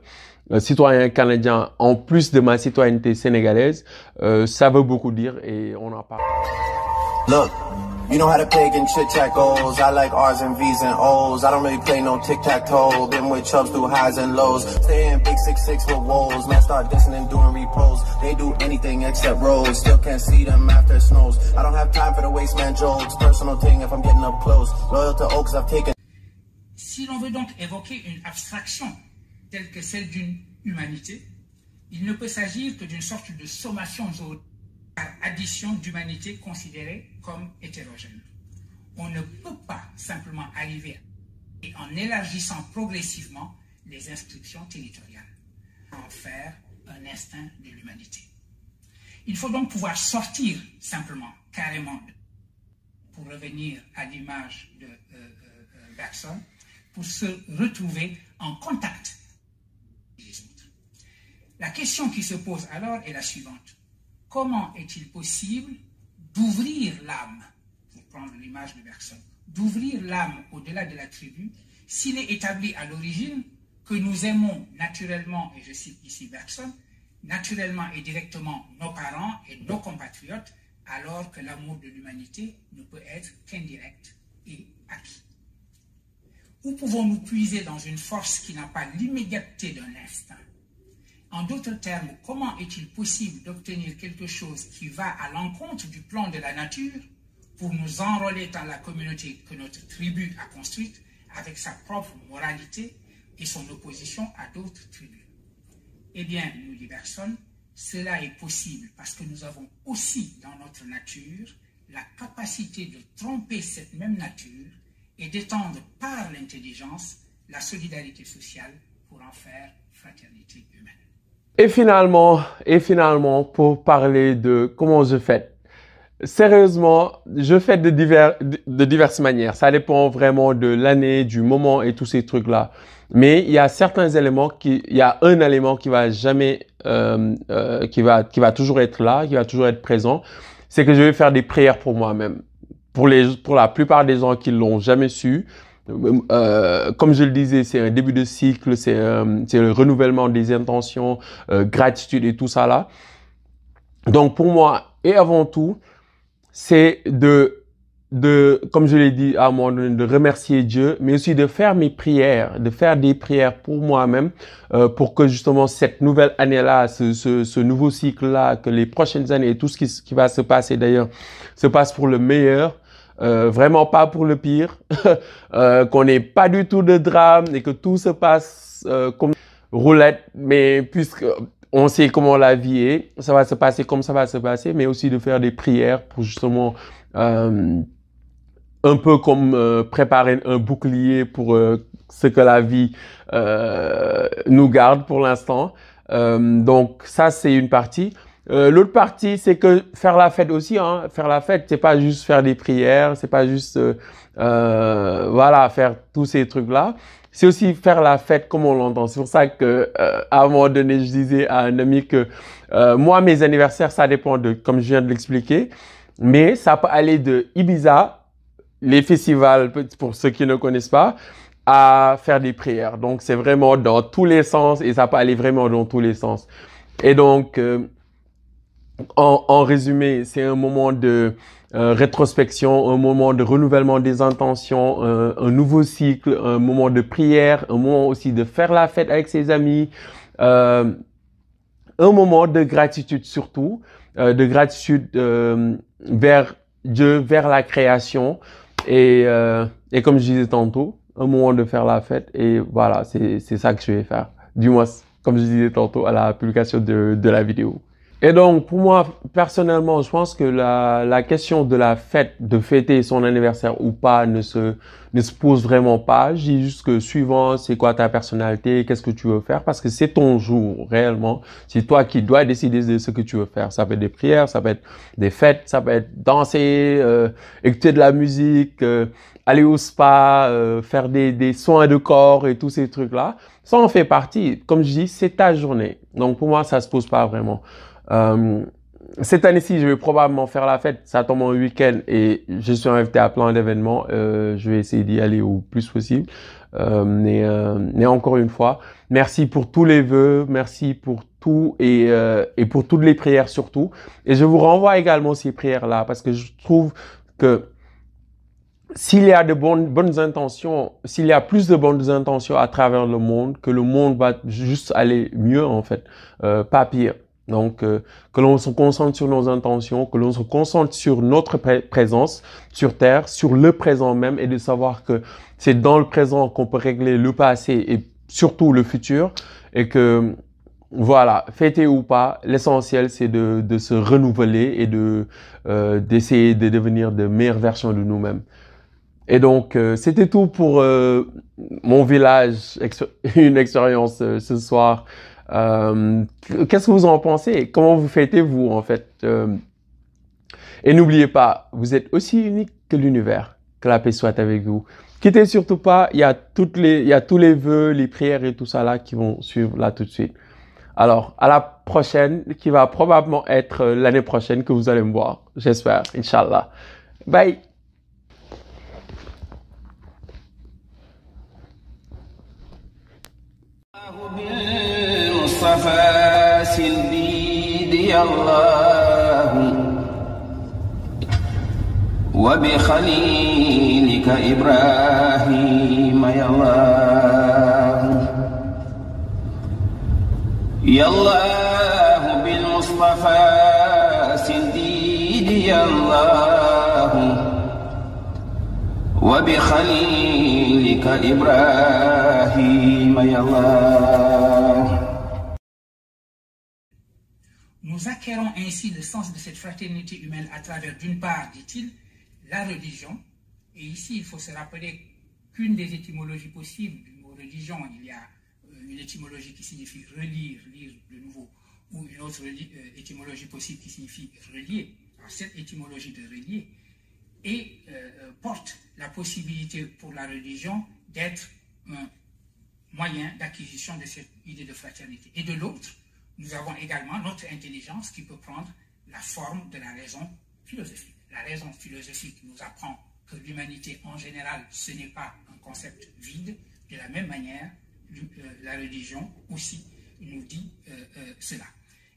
citoyen canadien en plus de ma citoyenneté sénégalaise, euh, ça veut beaucoup dire et on en parle. Look, you know how the pagan chit chat goes. I like R's and V's and O's. I don't really play no tic tac toe. Been with chubs through highs and lows. Stay in big six six with woes. Man, start dissing and doing repos. They do anything except rolls. Still can't see them after it snows. I don't have time for the waste man jokes. Personal thing if I'm getting up close. Loyal to Oaks, I've taken. Si l'on veut donc évoquer une abstraction telle que celle d'une humanité, il ne peut s'agir que d'une sorte de sommation zoologique par addition d'humanités considérées comme hétérogènes. On ne peut pas simplement arriver et en élargissant progressivement les inscriptions territoriales, en faire un instinct de l'humanité. Il faut donc pouvoir sortir simplement, carrément, pour revenir à l'image de euh, euh, euh, pour se retrouver en contact. La question qui se pose alors est la suivante. Comment est-il possible d'ouvrir l'âme, pour prendre l'image de Bergson, d'ouvrir l'âme au-delà de la tribu, s'il est établi à l'origine que nous aimons naturellement, et je cite ici Bergson, naturellement et directement nos parents et nos compatriotes, alors que l'amour de l'humanité ne peut être qu'indirect et acquis. Où pouvons-nous puiser dans une force qui n'a pas l'immédiateté d'un instinct En d'autres termes, comment est-il possible d'obtenir quelque chose qui va à l'encontre du plan de la nature pour nous enrôler dans la communauté que notre tribu a construite avec sa propre moralité et son opposition à d'autres tribus? Eh bien, nous dit Bergson, cela est possible parce que nous avons aussi dans notre nature la capacité de tromper cette même nature et d'étendre par l'intelligence la solidarité sociale pour en faire fraternité humaine. Et finalement, et finalement, pour parler de comment je fête. Sérieusement, je fête de, divers, de diverses manières. Ça dépend vraiment de l'année, du moment et tous ces trucs-là. Mais il y a certains éléments qui, il y a un élément qui va jamais, euh, euh, qui va, qui va toujours être là, qui va toujours être présent. C'est que je vais faire des prières pour moi-même. Pour les, pour la plupart des gens qui l'ont jamais su, euh, comme je le disais, c'est un début de cycle, c'est c'est le renouvellement des intentions, euh, gratitude et tout ça là. Donc pour moi, et avant tout, c'est de, de, comme je l'ai dit à un moment donné, de remercier Dieu, mais aussi de faire mes prières, de faire des prières pour moi-même, euh, pour que justement cette nouvelle année-là, ce, ce, ce nouveau cycle-là, que les prochaines années et tout ce qui, qui va se passer d'ailleurs, se passe pour le meilleur. Euh, vraiment pas pour le pire, euh, qu'on n'ait pas du tout de drame et que tout se passe euh, comme roulette, mais puisque on sait comment la vie est, ça va se passer comme ça va se passer, mais aussi de faire des prières pour justement euh, un peu comme préparer un bouclier pour ce que la vie nous garde pour l'instant. donc ça c'est une partie. Euh, L'autre partie, c'est que faire la fête aussi. Hein. Faire la fête, c'est pas juste faire des prières, c'est pas juste euh, euh, voilà faire tous ces trucs là. C'est aussi faire la fête comme on l'entend. C'est pour ça que à un moment donné, je disais à un ami que moi mes anniversaires, ça dépend de comme je viens de l'expliquer, mais ça peut aller de Ibiza, les festivals pour ceux qui ne connaissent pas, à faire des prières. Donc c'est vraiment dans tous les sens et ça peut aller vraiment dans tous les sens. Et donc en, résumé, c'est un moment de euh, rétrospection, un moment de renouvellement des intentions, euh, un nouveau cycle, un moment de prière, un moment aussi de faire la fête avec ses amis, euh, un moment de gratitude surtout, de gratitude vers Dieu, vers la création et, comme je disais tantôt, un moment de faire la fête et voilà, c'est ça que je vais faire. du moins, comme je disais tantôt, à la publication de la vidéo. Et donc, pour moi, personnellement, je pense que la, la question de la fête, de fêter son anniversaire ou pas, ne se, ne se pose vraiment pas. Je juste que suivant, c'est quoi ta personnalité, qu'est-ce que tu veux faire, parce que c'est ton jour, réellement. C'est toi qui dois décider de ce que tu veux faire. Ça peut être des prières, ça peut être des fêtes, ça peut être danser, euh, écouter de la musique, euh, aller au spa, euh, faire des, des soins de corps et tous ces trucs-là. Ça en fait partie. Comme je dis, c'est ta journée. Donc, pour moi, ça se pose pas vraiment. Euh, cette année-ci, je vais probablement faire la fête. Ça tombe en week-end et je suis invité à plein d'événements. Euh, je vais essayer d'y aller au plus possible. Euh, mais, euh, mais encore une fois, merci pour tous les vœux, merci pour tout et, euh, et pour toutes les prières surtout. Et je vous renvoie également ces prières-là parce que je trouve que s'il y a de bonnes, bonnes intentions, s'il y a plus de bonnes intentions à travers le monde, que le monde va juste aller mieux en fait, euh, pas pire. Donc, euh, que l'on se concentre sur nos intentions, que l'on se concentre sur notre pré- présence sur Terre, sur le présent même, et de savoir que c'est dans le présent qu'on peut régler le passé et surtout le futur, et que voilà, fêter ou pas, l'essentiel c'est de, de se renouveler et de euh, d'essayer de devenir de meilleures versions de nous-mêmes. Et donc, euh, c'était tout pour euh, mon village, une expérience euh, ce soir. Euh, Qu'est-ce que vous en pensez Comment vous fêtez-vous en fait Euh, Et n'oubliez pas, vous êtes aussi unique que l'univers. Que la paix soit avec vous. Quittez surtout pas, il y a toutes les, il y a tous les vœux, les prières et tout ça là qui vont suivre là tout de suite. Alors, à la prochaine, qui va probablement être euh, l'année prochaine que vous allez me voir. J'espère, Inch'Allah. Bye المصطفى سيدي الله. وبخليلك إبراهيم يا الله. يا الله بالمصطفى سيدي الله. وبخليلك إبراهيم يا الله. Nous acquérons ainsi le sens de cette fraternité humaine à travers, d'une part, dit-il, la religion. Et ici, il faut se rappeler qu'une des étymologies possibles du mot religion, il y a euh, une étymologie qui signifie relire, lire de nouveau, ou une autre euh, étymologie possible qui signifie relier. Alors, cette étymologie de relier et euh, porte la possibilité pour la religion d'être un moyen d'acquisition de cette idée de fraternité. Et de l'autre, nous avons également notre intelligence qui peut prendre la forme de la raison philosophique. La raison philosophique nous apprend que l'humanité en général, ce n'est pas un concept vide. De la même manière, euh, la religion aussi nous dit euh, euh, cela.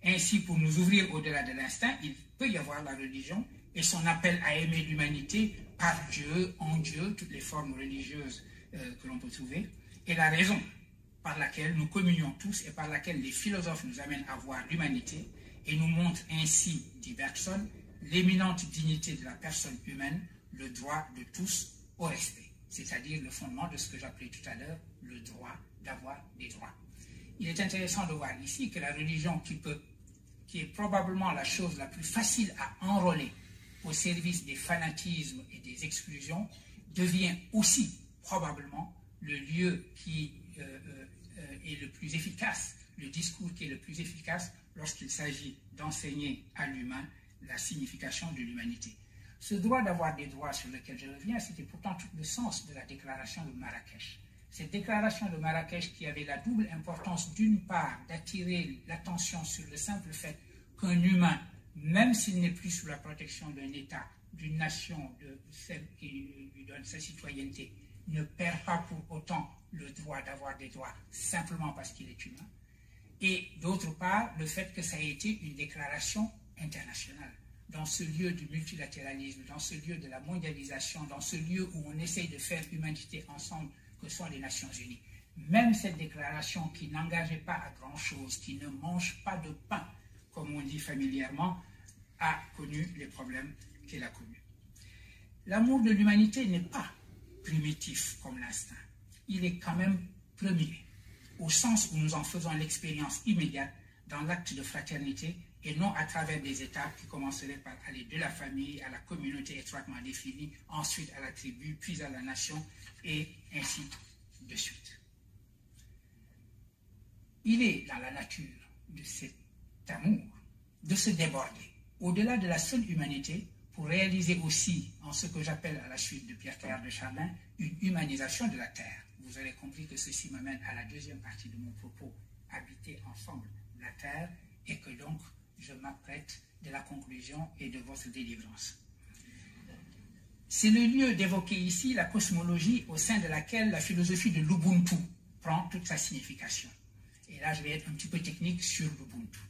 Ainsi, pour nous ouvrir au-delà de l'instinct, il peut y avoir la religion et son appel à aimer l'humanité par Dieu, en Dieu, toutes les formes religieuses que l'on peut trouver, et la raison par laquelle nous communions tous et par laquelle les philosophes nous amènent à voir l'humanité et nous montrent ainsi, dit Bergson, l'éminente dignité de la personne humaine, le droit de tous au respect, c'est-à-dire le fondement de ce que j'appelais tout à l'heure le droit d'avoir des droits. Il est intéressant de voir ici que la religion qui peut, qui est probablement la chose la plus facile à enrôler au service des fanatismes et des exclusions, devient aussi probablement le lieu qui euh, euh, est le plus efficace, le discours qui est le plus efficace lorsqu'il s'agit d'enseigner à l'humain la signification de l'humanité. Ce droit d'avoir des droits sur lequel je reviens, c'était pourtant tout le sens de la déclaration de Marrakech. Cette déclaration de Marrakech qui avait la double importance, d'une part, d'attirer l'attention sur le simple fait qu'un humain, même s'il n'est plus sous la protection d'un État, d'une nation, de celle qui lui donne sa citoyenneté, ne perd pas pour autant le droit d'avoir des droits simplement parce qu'il est humain. Et d'autre part, le fait que ça ait été une déclaration internationale. Dans ce lieu du multilatéralisme, dans ce lieu de la mondialisation, dans ce lieu où on essaye de faire humanité ensemble, que sont les Nations Unies. Même cette déclaration qui n'engageait pas à grand-chose, qui ne mange pas de pain, comme on dit familièrement, a connu les problèmes qu'elle a connus. L'amour de l'humanité n'est pas primitif comme l'instinct. Il est quand même premier. au sens où nous en faisons l'expérience immédiate dans l'acte de fraternité et non à travers des étapes qui commenceraient par aller de la famille à la communauté étroitement définie, ensuite à la tribu, puis à la nation, et ainsi de suite. Il est dans la nature de cet amour de se déborder au-delà de la seule humanité pour réaliser aussi, en ce que j'appelle à la suite de Pierre Teilhard de Chardin, une humanisation de la Terre. Vous aurez compris que ceci m'amène à la deuxième partie de mon propos, habiter ensemble la Terre, et que donc je m'apprête de la conclusion et de votre délivrance. C'est le lieu d'évoquer ici la cosmologie au sein de laquelle la philosophie de l'Ubuntu prend toute sa signification. Et là, je vais être un petit peu technique sur l'Ubuntu.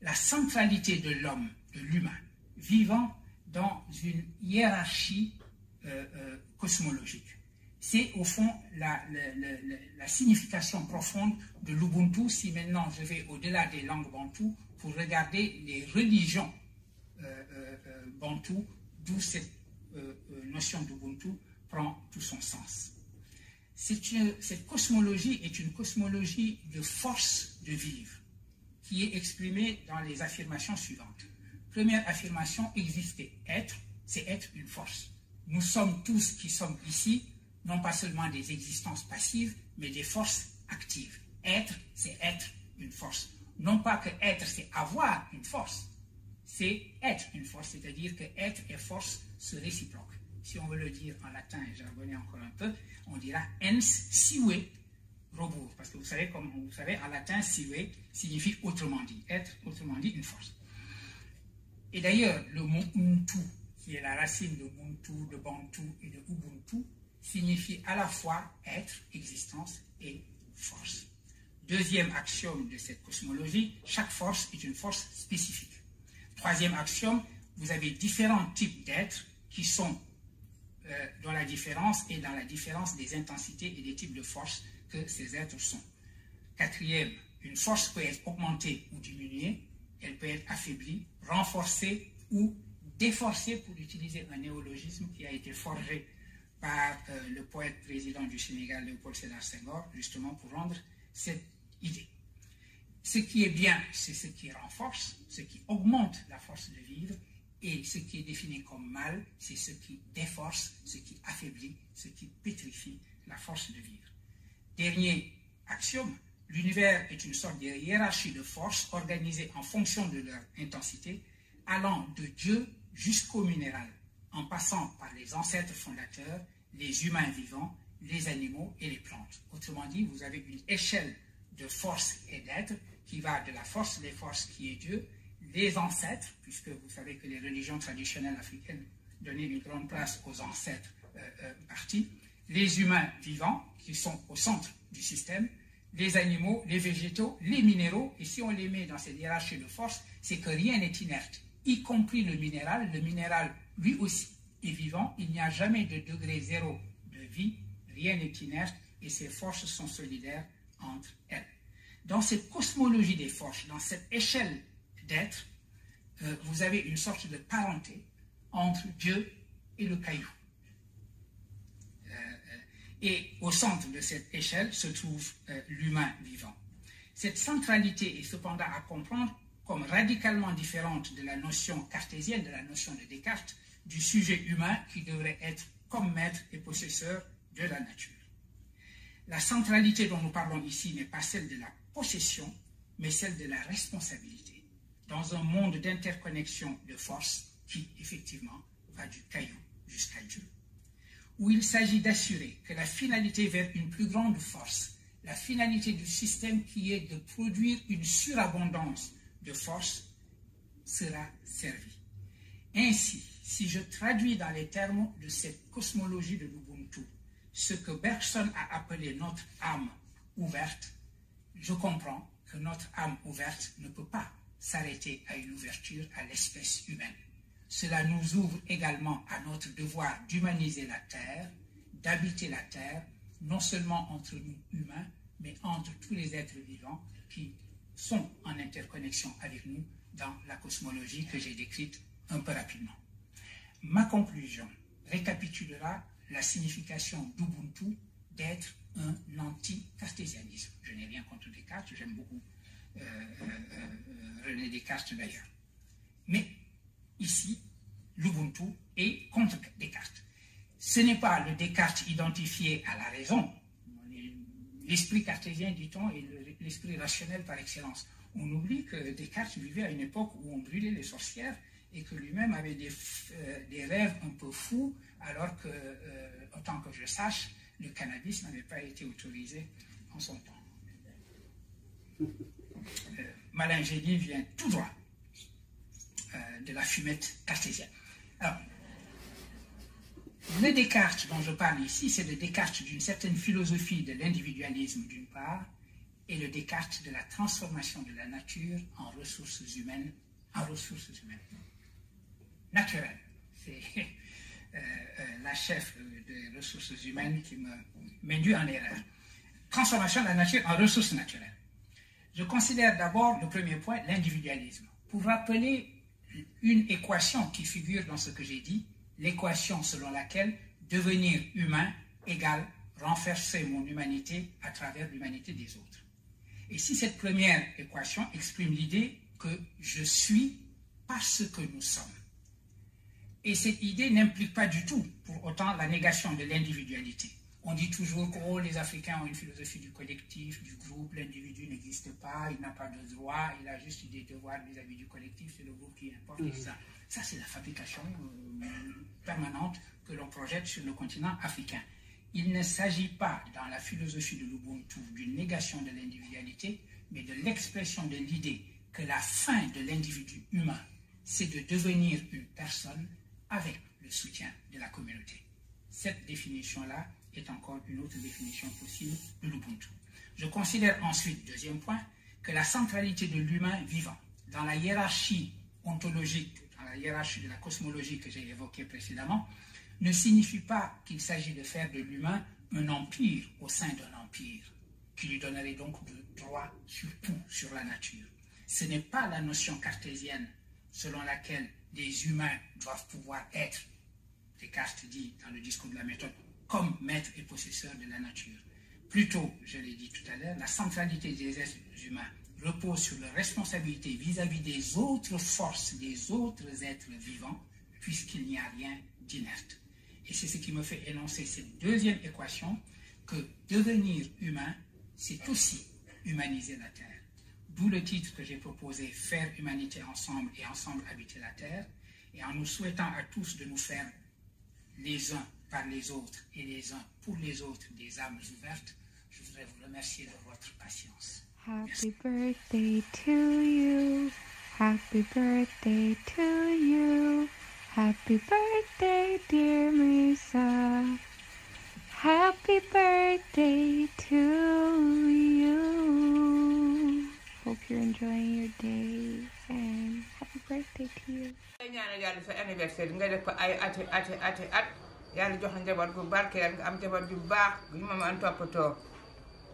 La centralité de l'homme, de l'humain, vivant dans une hiérarchie euh, euh, cosmologique. C'est au fond la, signification profonde de l'Ubuntu si maintenant je vais au-delà des langues bantoues pour regarder les religions euh, euh, bantoues, d'où cette notion d'Ubuntu prend tout son sens. Cette cosmologie est une cosmologie de force de vivre qui est exprimée dans les affirmations suivantes. Première affirmation, exister, être, c'est être une force. Nous sommes tous qui sommes ici, non pas seulement des existences passives, mais des forces actives. Être, c'est être une force. Non pas que être, c'est avoir une force, c'est être une force, c'est-à-dire que être et force se réciproquent. Si on veut le dire en latin, et j'en encore un peu, on dira ens sive robur, parce que vous savez, comme vous savez, en latin, sive signifie autrement dit, être, autrement dit, une force. Et d'ailleurs, le mot Ubuntu, qui est la racine de Ubuntu, de Bantu et de Ubuntu, signifie à la fois être, existence et force. Deuxième axiome de cette cosmologie, chaque force est une force spécifique. Troisième axiome, vous avez différents types d'êtres qui sont euh, dans la différence et dans la différence des intensités et des types de forces que ces êtres sont. Quatrième, une force peut être augmentée ou diminuée, elle peut être affaiblie, renforcée ou déforcée, pour utiliser un néologisme qui a été forgé par euh, le poète président du Sénégal, Léopold Sédar Senghor, justement pour rendre cette idée. Ce qui est bien, c'est ce qui renforce, ce qui augmente la force de vivre, et ce qui est défini comme mal, c'est ce qui déforce, ce qui affaiblit, ce qui pétrifie la force de vivre. Dernier axiome, l'univers est une sorte de hiérarchie de forces organisée en fonction de leur intensité, allant de Dieu jusqu'au minéral, en passant par les ancêtres fondateurs, les humains vivants, les animaux et les plantes. Autrement dit, vous avez une échelle de force et d'être qui va de la force des forces qui est Dieu, les ancêtres, puisque vous savez que les religions traditionnelles africaines donnaient une grande place aux ancêtres euh, euh, partis, les humains vivants qui sont au centre du système, les animaux, les végétaux, les minéraux, et si on les met dans cette hiérarchie de force, c'est que rien n'est inerte, y compris le minéral. Le minéral, lui aussi, est vivant. Il n'y a jamais de degré zéro de vie, rien n'est inerte, et ces forces sont solidaires entre elles. Dans cette cosmologie des forces, dans cette échelle d'être, euh, vous avez une sorte de parenté entre Dieu et le caillou. Et au centre de cette échelle se trouve euh, l'humain vivant. Cette centralité est cependant à comprendre comme radicalement différente de la notion cartésienne, de la notion de Descartes, du sujet humain qui devrait être comme maître et possesseur de la nature. La centralité dont nous parlons ici n'est pas celle de la possession, mais celle de la responsabilité, dans un monde d'interconnexion de forces qui, effectivement, va du caillou jusqu'à Dieu, où il s'agit d'assurer que la finalité vers une plus grande force, la finalité du système qui est de produire une surabondance de force, sera servie. Ainsi, si je traduis dans les termes de cette cosmologie de l'Ubuntu, ce que Bergson a appelé notre âme ouverte, je comprends que notre âme ouverte ne peut pas s'arrêter à une ouverture à l'espèce humaine. Cela nous ouvre également à notre devoir d'humaniser la Terre, d'habiter la Terre, non seulement entre nous humains, mais entre tous les êtres vivants qui sont en interconnexion avec nous dans la cosmologie que j'ai décrite un peu rapidement. Ma conclusion récapitulera la signification d'Ubuntu d'être un anti-cartésianisme. Je n'ai rien contre Descartes, j'aime beaucoup euh, euh, euh, René Descartes d'ailleurs. Mais ici, l'Ubuntu est contre Descartes. Ce n'est pas le Descartes identifié à la raison, l'esprit cartésien, dit-on, est l'esprit rationnel par excellence. On oublie que Descartes vivait à une époque où on brûlait les sorcières et que lui-même avait des, euh, rêves un peu fous, alors que, euh, autant que je sache, le cannabis n'avait pas été autorisé en son temps. Euh, vient tout droit de la fumette cartésienne. Alors, le Descartes dont je parle ici, c'est le Descartes d'une certaine philosophie de l'individualisme d'une part, et le Descartes de la transformation de la nature en ressources humaines, en ressources humaines naturelles. C'est euh, euh, la chef des ressources humaines qui me m'induit en erreur. Transformation de la nature en ressources naturelles. Je considère d'abord le premier point, l'individualisme. Pour rappeler une équation qui figure dans ce que j'ai dit, l'équation selon laquelle devenir humain égale renforcer mon humanité à travers l'humanité des autres. Et si cette première équation exprime l'idée que je suis parce que nous sommes, et cette idée n'implique pas du tout pour autant la négation de l'individualité. On dit toujours que oh, les Africains ont une philosophie du collectif, du groupe, l'individu n'existe pas, il n'a pas de droit, il a juste des devoirs vis-à-vis du collectif, c'est le groupe qui importe. Mhm. Ça, ça c'est la fabrication euh, permanente que l'on projette sur le continent africain. Il ne s'agit pas, dans la philosophie de l'Ubuntu, d'une négation de l'individualité, mais de l'expression de l'idée que la fin de l'individu humain, c'est de devenir une personne avec le soutien de la communauté. Cette définition-là est encore une autre définition possible de l'Ubuntu. Je considère ensuite, deuxième point, que la centralité de l'humain vivant dans la hiérarchie ontologique, dans la hiérarchie de la cosmologie que j'ai évoquée précédemment, ne signifie pas qu'il s'agit de faire de l'humain un empire au sein d'un empire, qui lui donnerait donc de droit sur tout, sur la nature. Ce n'est pas la notion cartésienne selon laquelle des humains doivent pouvoir être, Descartes dit dans le discours de la méthode, comme maîtres et possesseurs de la nature. Plutôt, je l'ai dit tout à l'heure, la centralité des êtres humains repose sur leur responsabilité vis-à-vis des autres forces, des autres êtres vivants, puisqu'il n'y a rien d'inerte. Et c'est ce qui me fait énoncer cette deuxième équation, que devenir humain, c'est aussi humaniser la Terre. D'où le titre que j'ai proposé, Faire humanité ensemble et ensemble habiter la Terre, et en nous souhaitant à tous de nous faire les uns par les autres et les uns pour les autres des âmes ouvertes, je voudrais vous remercier de votre patience. Happy birthday to you. Happy birthday to you. Happy birthday, dear Misa. Happy birthday to you. Hope you're enjoying your day and happy birthday to you. Yàlla nga jox la njaboot gu barkeel nga am njaboot ju baax gu ma mën toppatoo.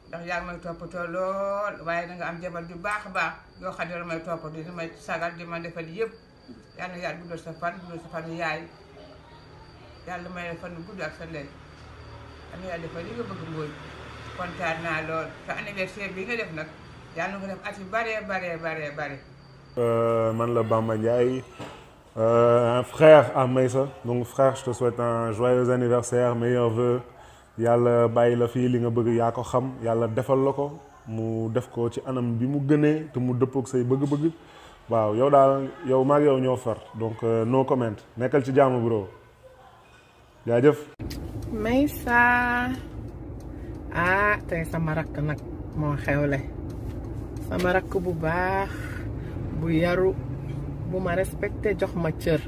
Ndax yaa ngi may toppatoo lool waaye da nga am njaboot gu baax a baax yoo xam ne may toppatoo di may sagal yëpp. Yàlla na sa fan guddal sa fan yaay. Yàlla may la fan gudd nga lool. Anniversaire bi nga def nag yàlla def at yu baree baree baree bare Euh, man la Bamba Ndiaye, un frère à Maïssa. Donc frère, je te souhaite un joyeux anniversaire, meilleurs vœux. yàlla bàyyi la fii li nga bëgg yaa ko xam. Yàlla defal la ko. Mu def ko waaw yow daal yow donc euh, no comment. Nekkal ci bro. Ah sama xewle. Sama bu bu bu ma respecté jox ma cër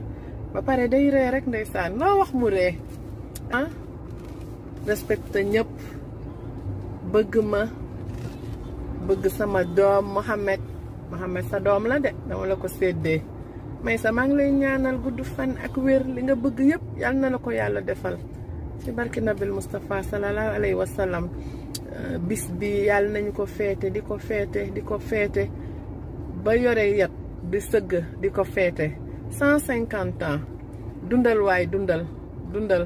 ba pare day ree rek ndeysaan noo wax mu ree ah respecté ñëpp bëgg ma. Bëgg sama doom Mohamed Mohamed sa doom la de. Dama la ko séddee Maysa maa ngi lay ñaanal gudd fan ak wér li nga bëgg yal na la ko yàlla defal. Ci barki nabil Moustapha sallallahu alayhi wa sallam bis bi yàlla nañu ko feete di ko feete di ko feete ba yore yat di sëgg di ko feete cent cinquante ans. Dundal waay dundal dundal.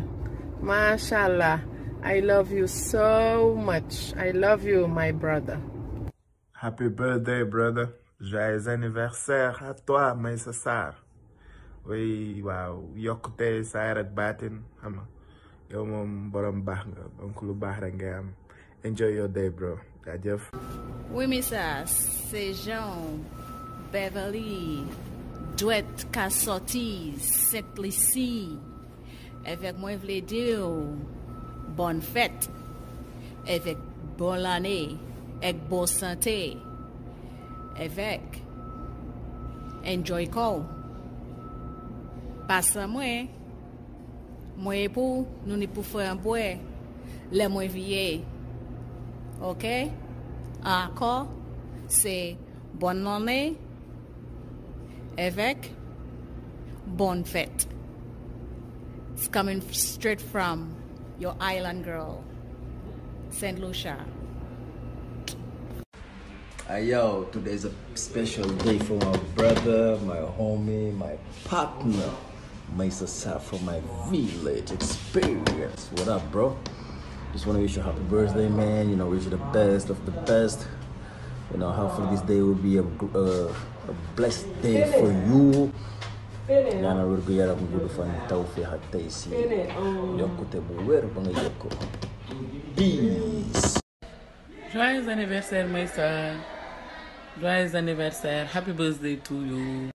Macha allah I love you so much. I love you my brother. Happy birthday, brother. Joyeux anniversaire à toi, Maïssa Sarr. oui waaw yokkute saayar ak baatin xam nga. Yow moom borom baax nga donc lu baax rek ngay am. Enjoy your day bro. Jaajëf. Oui, mais ça, c'est Jean, Beverly, Dwet Kassoti, Setplisi, evèk mwen vle diyo, bon fèt, evèk bon lanè, ek bon sante, evèk, enjoy kou. Pasan mwen, mwen epou, nou ni pou fè an bwe, le mwen vie. Ok? An akor, se bon lanè, avec bonne fête. It's coming straight from your island girl, St. Lucia. Hey yo, today's a special day for my brother, my homie, my partner, Mesa Saf from my village experience. What up, bro? Just want to wish you a happy birthday, man. You know, wish you the best of the best. You know, hopefully this day will be a, uh, a blessed day for you. ñaanal wér gu yaram gudd fan tawfiix ak tey si yokkute bu wér ba nga yëg ko peace Joyeux anniversaire, son. Joyeux anniversaire. Happy birthday to you.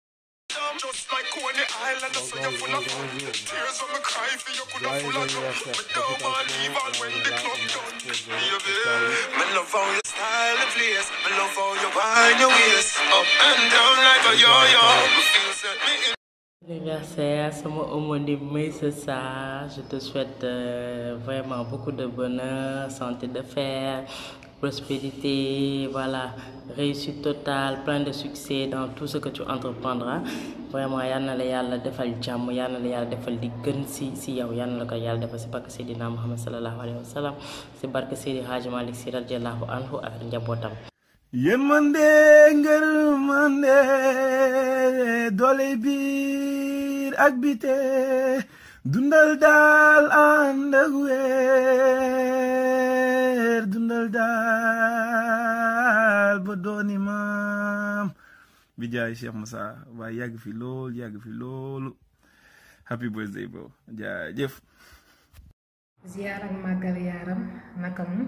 Just like Coney I say you're full of. Tears when me cry for you could have full of drum. But don't want leave all when the club done. Baby, me love how your style and place. Me love how you wind your waist up and down like a yo-yo. Me feel set me in. Anniversaire, sama homonyme Meissa Sarr. Je te souhaite euh, vraiment beaucoup de bonheur, santé de fer, prospérité, voilà, réussite totale, plein de succès dans tout ce que tu entreprendras. Vraiment, yal na la yàlla defal jàmm, yal na la yàlla defal di gën si si yow, yal na la ko yàlla defal si barke Seydina Muhammad sallallahu alayhi wa sallam, si barke Seydi Hadji Malick Sy radiyallahu anhu ak njabootam. Yërmande ngërmande doole biir ak bite dundal daal ànd ak weer dundal daal ba dooni maam. Bi jaay Cheikh Moussa waaye yàgg fi lool yàgg fi loolu happy birthday bro. Jaajëf. Ziar ak màggal yaaram naka mu?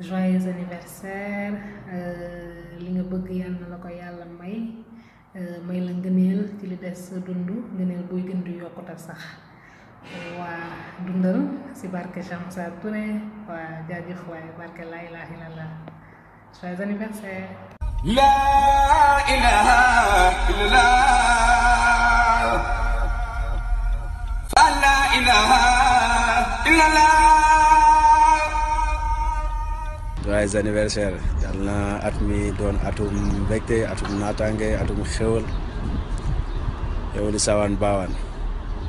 Joyeux anniversaire euh, li nga bëgg yàlla na la ko yàlla may euh, may la ngëneel ci li des sa dund ngëneel buy gën di sax waa dundal si barke Cheikh Touré waa jaajëf waaye barke laa ilaha illallah joyeux anniversaire La ilaha illallah. Fa la ilaha illallah. Joyeux anniversaire. Yal na at mi atum mbégte atum naataange atum xéwal. Yow di sawaan baawaan.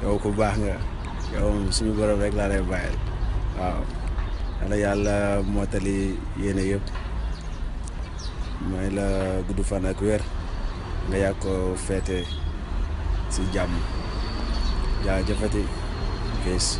Yow ku baax nga. Yow suñu borom rek laa lay bàyyil. Waaw. Yal na yàlla mottali yéene yëpp. May la gudd fan ak wér. Nga yàgg ko feete si jàmm. Jaajëfati. Peace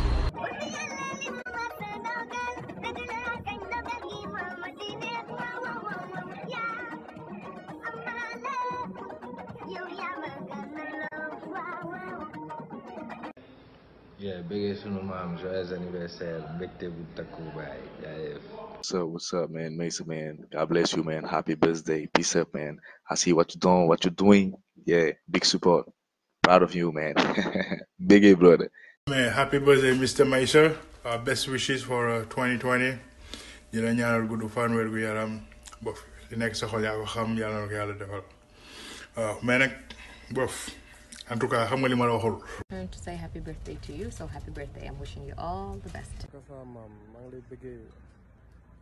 sunu maam joyeux anniversaire mbégte bu takku. What's up? What's up, man? Mesa, man. God bless you, man. Happy birthday. Peace up, man. I see what you're doing, what you're doing. Yeah, big support. Proud of you, man. big A, brother. Man, happy birthday, Mr. Maisha. Uh, best wishes for uh, 2020. di la ñaanal gudd fan wér gu yaram bof li nekk sa xol yaa ko xam yàlla na ko yàlla defal waaw mais nag bof en tout cas xam nga li ma la waxul. to say happy birthday to you. So happy birthday. I'm wishing you all the best. Kasa maam maa ngi lay bëggee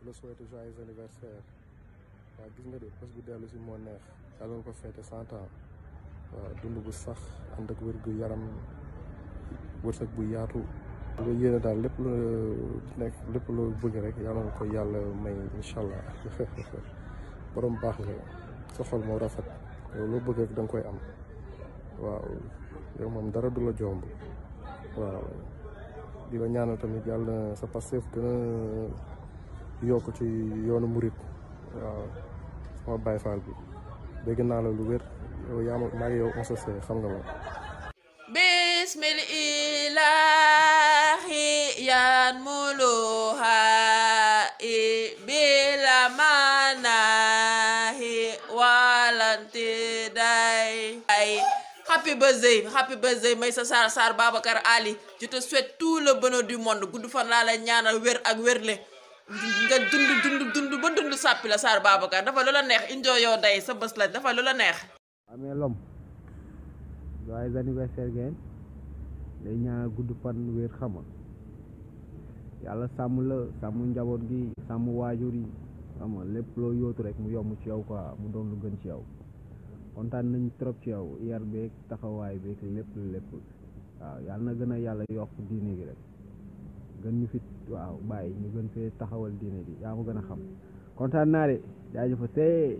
le souhaité joyeux anniversaire waaw gis nga de bés bu dellu si moo neex yàlla nga ko feete cent ans waaw dund bu sax ànd ak wér gu yaram wërsëg bu yaatu nga yéene daal lépp lu nekk lépp loo bëgg rek yàlla nga ko yàlla may incha allah borom baax nga sa xol moo rafet loo bëgg rek da nga koy am waaw. Yow moom dara du la jomb. Waaw. Di la ñaanal tamit yàlla na sa passif gën a yokk ci yoonu murit. Waaw. Sama Baay Faal bi. Dégg naa la lu wér. Yow yaa ma maa ngi yow on se xam nga ma. Bismil birthday happy birthday sa Sarr Sarr Babacar Ali je te souhaite tout le bonheur du monde. Gudd fan laa la ñaanal wér ak wérle. Nga dund dund ba dund sàppi la Sarr Babacar. Dafa lu la neex enjoy yow day sa bés la dafa lu la neex. Amee lom. Joyeux anniversaire ngeen day ñaan gudd fan wér xama yàlla sàmm la sàmm njaboot gi sàmm waajur yi xama lépp loo yóotu rek mu yomb ci yow quoi. Mu doon lu gën ci yow. Kontaan nañ trop ci yow yar beeg taxawaay beeg lépp lépp waaw yàlla na gën a yàlla yokk diine gi rek gën ñu fit waaw bàyyi ñu gën fee taxawal diine gi yaa ma gën a xam kontaan naa de jaajëfa joyeux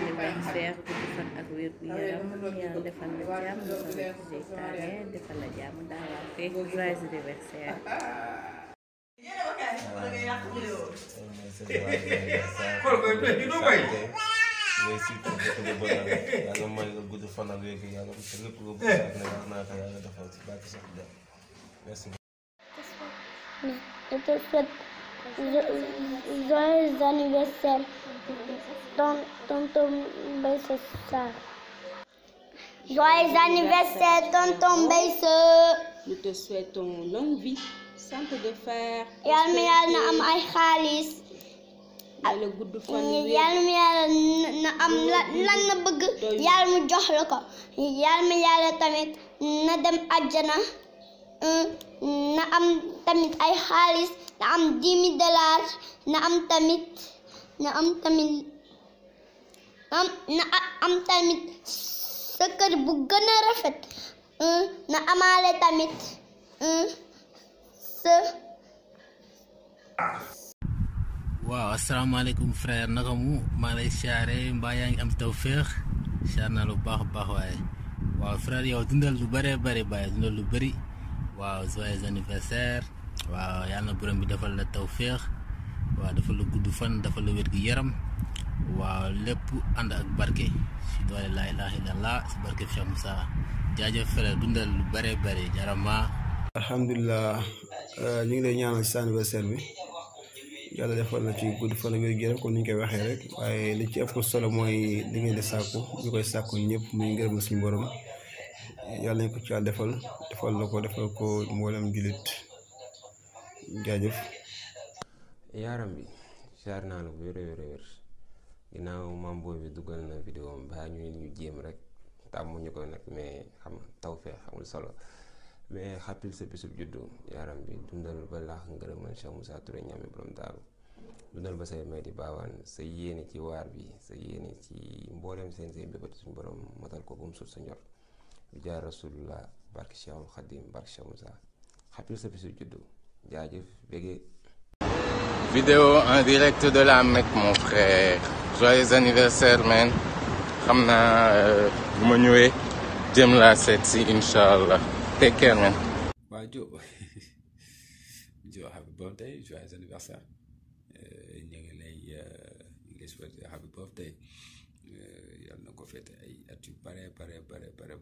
anniversaire gudd fan ak wér gu yaram yàlla defal la jàmm seytaane defal la jàmm daawaa fekk joyeux anniversaire ngay surtout dëkk bu bëri yàlla may la gudd fan ak wér yàlla te lépp lu bëgg ak ne wax naa ko yàlla defal ci bàkki sax dem merci. Je te souhaite joyeux anniversaire, ton- tonton Mbaye Sarr. Joyeux anniversaire, tonton Mbaye Nous te souhaitons longue vie, santé de fer. yàlla na am ay xaalis. Yàlla gudd fan yàlla mi yàlla na- na am la- lan la bëgg yàlla mu jox la ko. Yàlla mi yàlla tamit na dem àjjana euh, na am tamit ay xaalis na am dix mille dollars na am tamit na am tamit am na a- am tamit sa kër bu gën a rafet euh, na amaale tamit sa waaw asalaamaaleykum frère naka mu maa lay siyaare mbaa yaa ngi am tawféex. Siyaar naa lu baax baax waaye. Waaw frère yow dundal lu bëree bëri bàyyi dundal lu bëri. Waaw joyeux anniversaire. Waaw yàlla na borom bi defal la tawféex. Waaw defal la gudd fan dafa la gi yaram waaw lépp ànd ak barke. Si jaajëf frère dundal lu bëree bëri jarama alhamdulilah ñu ngi lay ñaanal sa anniversaire bi. Yàlla defal na ci gudd fan ak wér gu yaram comme ni ñu koy waxee rek. Waaye li ci ëpp solo mooy li ngeen di sàkku ñu koy sàkku ñëpp muy ngërëm suñu borom. Yàlla nañ ko ci yàlla defal defal la ko defal ko mboolem jullit. Jaajëf. yaaram bi siyaar naa la bu wér wér wér. Ginnaaw maam booy bi dugal na vidéo am baa ñu ñu jéem rek tàmmuñu ko nag mais xam taw fee xamul solo. Mais xàppil sa bisub juddu yaaram bi dundal ba laax ngërëmal Cheikh Moussa Touré ñaame borom daaru dundal ba say may di baawaan sa yéene ci waar bi sa yéene ci mboolem seen say mbébét suñu borom matal ko bu mu sut sa njor bi jaar rasulullah barke Cheikhul Khadim barke Cheikh Moussa xàppil sa bisub juddu jaajëf bégee Vidéo en direct de la Mecque, mon frère. Joyeux anniversaire, man. xam naa euh, bu ma ñëwee jëm laa seet si incha allah. Take care, man. waa Jo Jo happy birthday. Joyeux anniversaire Euh, ñu ngi lay euh, ñu ngi souhaiter happy birthday. Euh, yàlla na ko fete ay at yu bare bare bare bare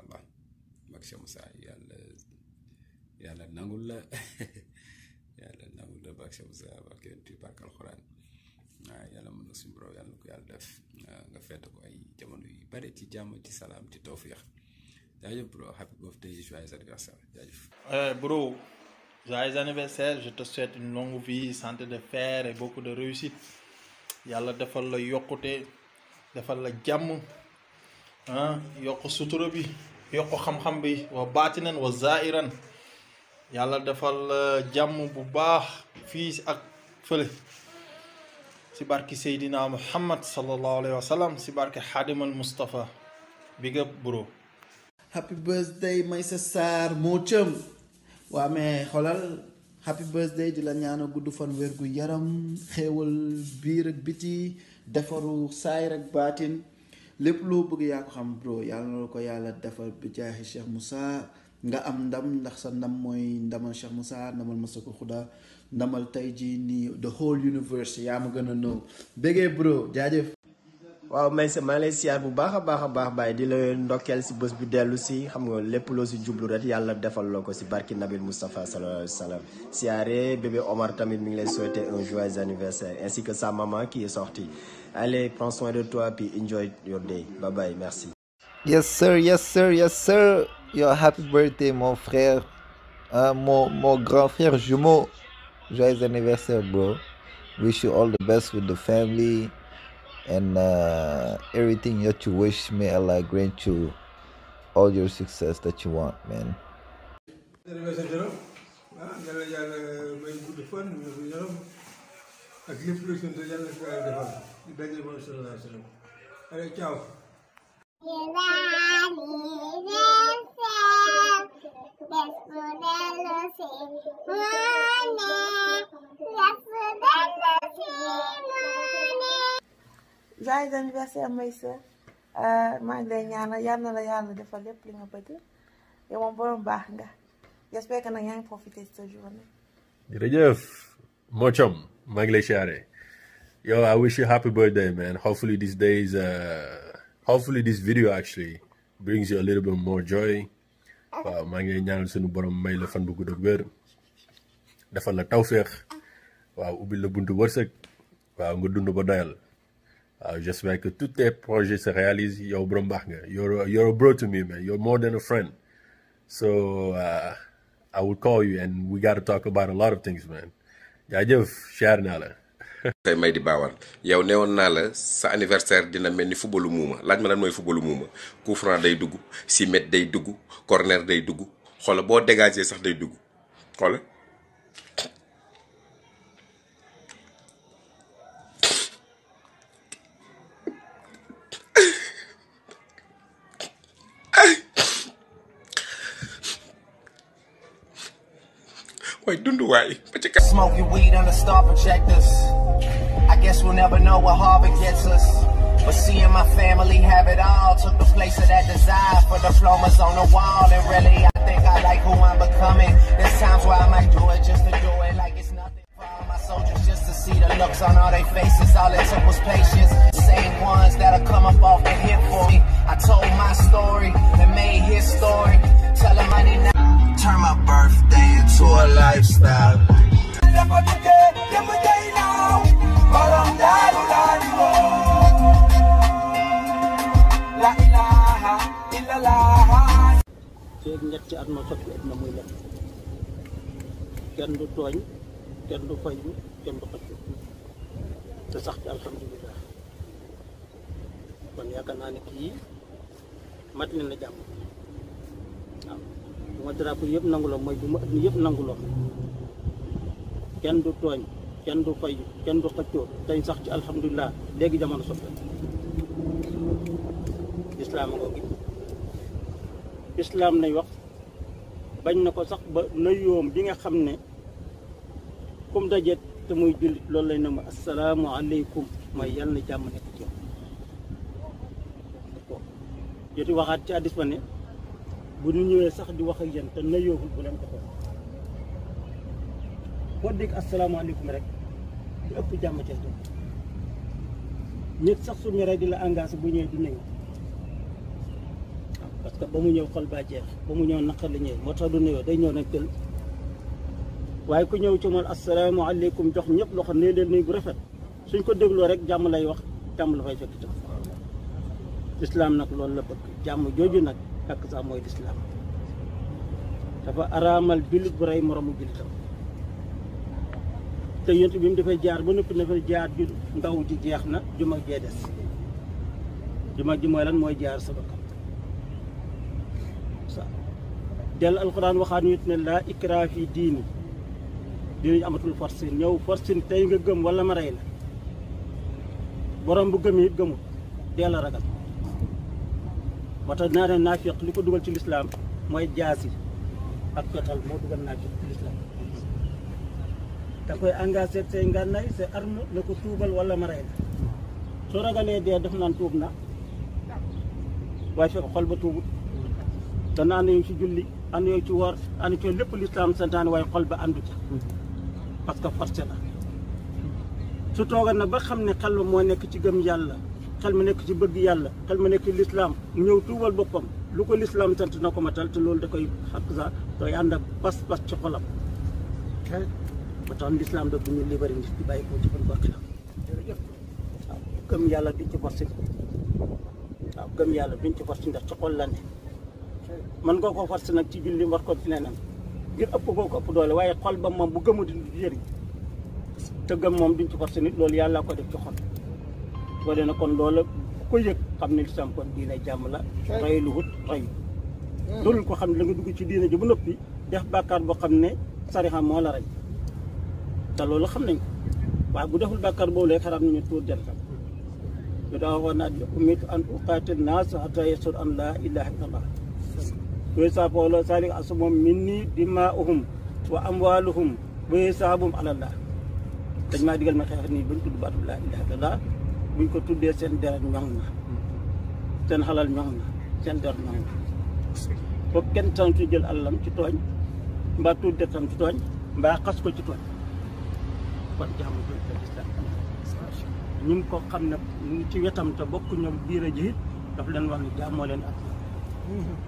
allah Cheikh Moussa yàlla nangul la. Barke yonent barke alxuraan. Waaw yàlla mën na suñu borom na ko yàlla def. Ah, nga fete ko ay jamono yu bare ci jàmm ci salaam ci tawfiix jaajëf bro happy birthday joyeux anniversaire jaajëf bro, joyeux anniversaire. Je te souhaite une longue vie, santé de fer et beaucoup de réussite. Yàlla defal la yokkute defal la jàmm ah yokk sutura bi yokk xam-xam bi wa baatinan wa zairan yàlla defal la jàmm bu baax fii ak fële si barki Seydina Muhammad sallallahu alayhi wa sallam si barki Xaadimal Mustafa big up bro. Happy birthday Meissa Sarr moo cëm waa mais xoolal happy birthday di la ñaana gudd fan wér gu yaram xéewal biir ak biti defaru saayir ak baatin. Lépp loo bëgg yaa ko xam bro yàlla na ko yàlla defal bi jaaxi Cheikh Moussa. Nga am ndam ndax sa ndam mooy ndamal Cheikh Moussa ndamal Masako Xuda ndamal tey jii nii the whole universe yaa ma gën a nëw bégee bro jaajëf. Waaw may sa maa ngi lay siyaar bu baax a baax a baax Baye di la ndokkeel si bés bi dellu si xam nga lépp loo si jublu rek yàlla defal la ko si barki Nabil Moustapha sallallahu alayhi siyaare bébé Omar tamit mi ngi lay souhaiter un joyeux anniversaire ainsi que sa maman qui est sortie allez prends soin de toi puis enjoy your day bye bye merci Yes, sir, yes, sir, yes, sir. Yo, happy birthday, mon frère. Hein, mon, mon grand frère jumeau. Joyeux anniversaire, bro. Wish you all the best with the family and uh, everything that you wish. May Allah grant you all your success that you want, man. Joyeux anniversaire Maysa maa ngi lay ñaanal yal na la yàlla defal lépp li nga bëgg yow moom borom baax nga j'espère que nag yaa ngi profité de sa journée. jërëjëf Mochom maa ngi lay siyaare yo I wish you happy birthday man. Hopefully these days uh, hopefully this video actually brings you a little bit more joy. Waaw maa ngi lay ñaanal sunu borom may la fan bu gudd ak wér defal la tawféex waaw ubbil la buntu wërsëg waaw nga dund ba doyal waaw j'espère que tous tes projets se borom baax nga you're you're a bro to me man. You're more than a friend. So uh, I will call you and we got to talk about a lot of things man. Jaajëf siyaar naa la tey may di baawal yow newoon naa la sa anniversaire dina mel ni footballu muuma. Laaj ma lan mooy footballu muuma. Coup franc day dugg six mètres day dugg corner day dugg. Xoola boo dégagé sax day dugg. Xoola ba ci kanam. Smoking weed under star projectors. I guess we'll never know what Harvard gets us. But seeing my family have it all took the place of that desire for diplomas on the wall. And really, I think I like who I'm becoming. There's times where I might do it just to do it like it's nothing. For all my soldiers, just to see the looks on all their faces. All it took was patience. Same ones that'll come up off the hip for me. I told my story and made his story. Tell him I did not turn my birthday into a lifestyle. feeg ñetti at ma sotti at na muy lekk kenn du tooñ kenn du fayu kenn du xëccu te sax ci alhamdulilah kon yaakaar naa ne kii mat leen na jàmm waaw bu ma drapeau yëpp nanguloo mooy bu ma at mi kenn du tooñ kenn du fayu kenn du xëccoo tey sax ci alhamdulilah léegi jamono soppi islaam ngoo gi islaam nay wax bañ na ko sax ba nuyoom bi nga xam ne comme dajet te muy jullit loolu lay ne ma assalaamu aleykum mooy yàlla na jàmm nekk ci yow. Joti waxaat ci addis ba ne bu ñu ñëwee sax di wax ak yéen te nuyoowul bu leen ko xool boo dégg asalaamu aleykum rek di ëpp jàmm ci yow nit sax su ñoree di la engagé bu ñëwee di nuyu parce que ba mu ñëw xol baa jeex ba mu ñëw naqar la ñëw moo tax du nuyoo day ñëw nag jël. Waaye ku ñëw ci moom asalaamaaleykum jox ñëpp loxo nee leen nuyu bu rafet. Suñ ko dégloo rek jàmm lay wax jàmm la fay fekk tam lislaam nag loolu la bëgg jàmm jooju nag ak sax mooy lislaam. dafa araamal jullit bu rey moromu jullitam. te yonent bi mu dafay jaar ba noppi dafay jaar ju ndaw ji jeex na ju mag jee des. ju mag ji mooy lan mooy jaar sa bakkan del alxuraan waxaat nit it ne laa ikraa fi diini. dinañ amatul force ñëw force tey nga gëm wala ma rey la. Borom bu gëm it gëmul deel a ragal. Moo tax naa ne li ko dugal ci lislaam mooy jaasi ak fetal moo dugal naafiq ci lislaam. da koy engagé say ngànnaay say arme na ko tuubal wala ma rey soo ragalee dee def naan tuub na. waaye fekk xol ba tuubut. te naa ne ci julli ànd yow ci woor ànd ci lépp lislaam santaane waaye xol ba àndu ca parce que forcé la su toogal na ba xam ne xel moo nekk ci gëm yàlla xel ma nekk ci bëgg yàlla xel ma nekk ci lislaam ñëw tuubal boppam. Lu ko lislaam sant na ko matal te loolu da koy xaq sa doy ànd ak pas-pas ci xolam. Ba tax lislaam da ñu libéré nit di bàyyi ko ci la waaw gëm yàlla duñ ci forcé waaw gëm yàlla duñ ci forcé ndax ci xol la ne. Man nga ko forcé nag ci julli war ko ci leneen. Ngir ëpp koo ko ëpp doole waaye xol ba moom bu gëmu di jëriñ. Te gëm moom duñ ci forcé nit loolu yàlla ko def ci xol. Dee na kon loola ko yëg xam ne lislaam kon diine jàmm la roy lu wut roy loolu ko xam ne la nga dugg ci diine ji ba noppi def bàkkaar boo xam ne sarixa moo la rey. Te loolu xam nañ ko. Waaye bu deful bàkkaar boobu lay xaraam nañu tuur deretam ñu daa waxoon naa umitu an uqaatil naas hatta yashhadu an laa ilaha illallah yooyu saa poolo salik asumom minni dimaa'uhum wa amwaaluhum wa hisaabum alallah dañ maa digal ma xeex nii ba tudd baatu laa ilaha illallah buñ ko tuddee seen deret ñoŋ na. seen xalal ñoŋ na seen deret ñoŋ na. Foofu kenn ci jël alalam ci tooñ mbaa tudd deretam ci tooñ mbaa xas ko ci tooñ. Kon ñu ngi ko xam ne ñu ngi ci wetam te bokk ñoom biir a ji daf leen wax ne jàmmoo leen ak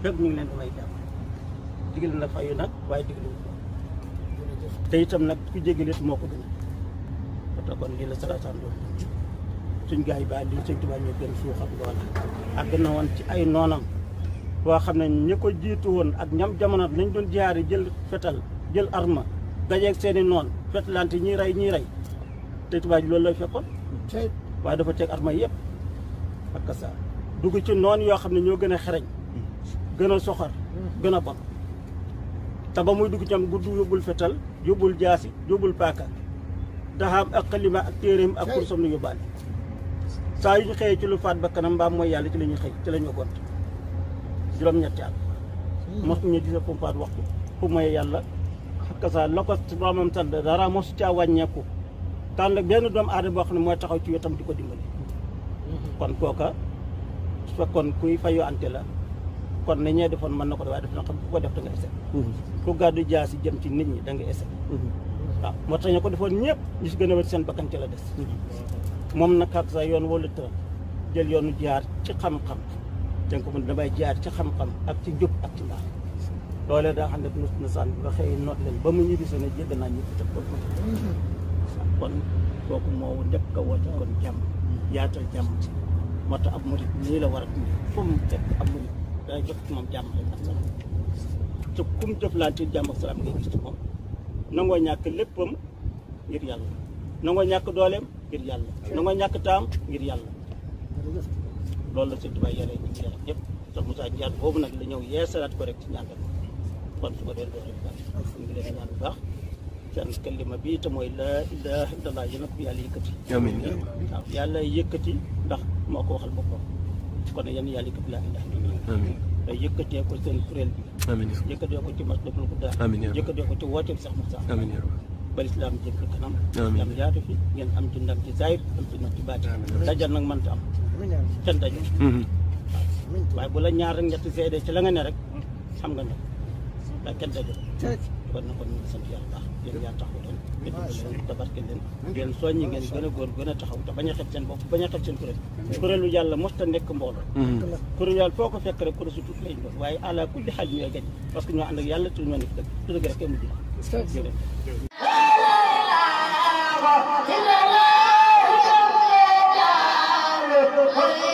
fekk ñu ngi leen di may jàmm. Digal na fayu nag waaye digal ko. Te itam nag ku jégalit moo ko gën. A kon lii la salaasaan doon suñ gars yi bàyyi lii sëñ Tuubaa ñoo gën suuxat loola ak na woon ci ay noonam boo xam ne ñi ko jiitu woon ak ñam jamono nañ doon jaari jël fetal jël arma dajeeg seeni noon fetalante ñiy rey ñiy rey. Te Tuubaa ji loolu lay fekkoon. Waaye dafa teg arma yëpp ak sa dugg ci noon yoo xam ne ñoo gën a xereñ gën a soxor gën a bon. Te ba muy dugg ci am gudd yóbbul fetal yóbbul jaasi yóbbul paaka. Daxaam ak xalima ak téeréem ak kursam la yóbbaale. Saa yu ñu xëyee ci lu faat ba kanam mbaam mooy yàlla ci la ñuy xëy ci la ñu gont. Juróom-ñetti at. Mos ñu gis fu mu faat waxtu. Fu mooy yàlla. Xakka sa la ko sant dara mosu caa wàññeeku. Tànn benn doomu aadama boo xam ne mooy taxaw ci wetam di ko dimbali. Kon kooka su fekkoon kuy fayoo ante la kon ne ñee defoon mën na ko def waaye def na xam ku ko def da nga ese ku gàddu jaasi jëm ci nit ñi da nga ese waaw moo tax ñu ko defoon ñëpp ñu si gën a wet seen bakkan ci la des. Moom nag ak sa yoon wala tëral. Jël yoonu jaar ci xam-xam. Da nga ko mën damay jaar ci xam-xam ak ci njub ak ci mbaax. Loolee daa xam ne na ba mu ñibbi seen jégg naa ñëpp te kon kon kooku moo njëkk a woote kon jàmm. Yaatal jàmm. Moo tax ab murit nii la war a dund fu mu fekk ab murit day jot ci moom jàmm ak salaam. Te kum jëflante jàmm ak salaam ngay gis ci moom. Nangoo ñàkk léppam ngir yàlla. Nangoo ñàkk dooleem ngir yàlla. Nangoo ñàkk taam ngir yàlla. Loolu la sëñ Tuubaa yare ñu yare ñëpp te Moussa boobu nag la ñëw yeesalaat ko rek ci ñaan kon su ko dee loolu baax ñu ngi leen ñaan bu baax. Seen kalima bi te mooy laa ilaha illallah yéen a yàlla yëkkati. Waaw yàlla yëkkati ndax moo ko waxal boppam. Kon yéen yàlla yëkkati laa ilaha illallah yëkkatee ko seen kuréel bi. Amiin yëkkatee ko ci Matlabul Fawzayni amiin yëkkatee ko ci wooteem Cheikh Moussa amiin ba lislaam jëm ci kanam. Amiin. yaatu fi ngeen am ci ndam ci zahir am ci ndam ci baati dajal nag mënta am. Kenn daju waaye bu la ñaar rek ñetti seede ci la nga ne rek xam nga ndam waaye kenn daju kon na kon ñu sant yàlla baax yéen yaa taxaw. météo suñu tabarke leen ngeen soññi ngeen gën a góor gën a taxaw te bañ mm-hmm. yàlla mos nekk mbooloo. Mm-hmm. Kuréelu yàlla foo ko fekk rek kuréel su tuut lay doon waaye àla kulli xaal ñooy gaj parce que ñoo ànd ak yàlla tu ñoo nekk dëgg. Tu dëgg rek kenn mujj Hallelujah.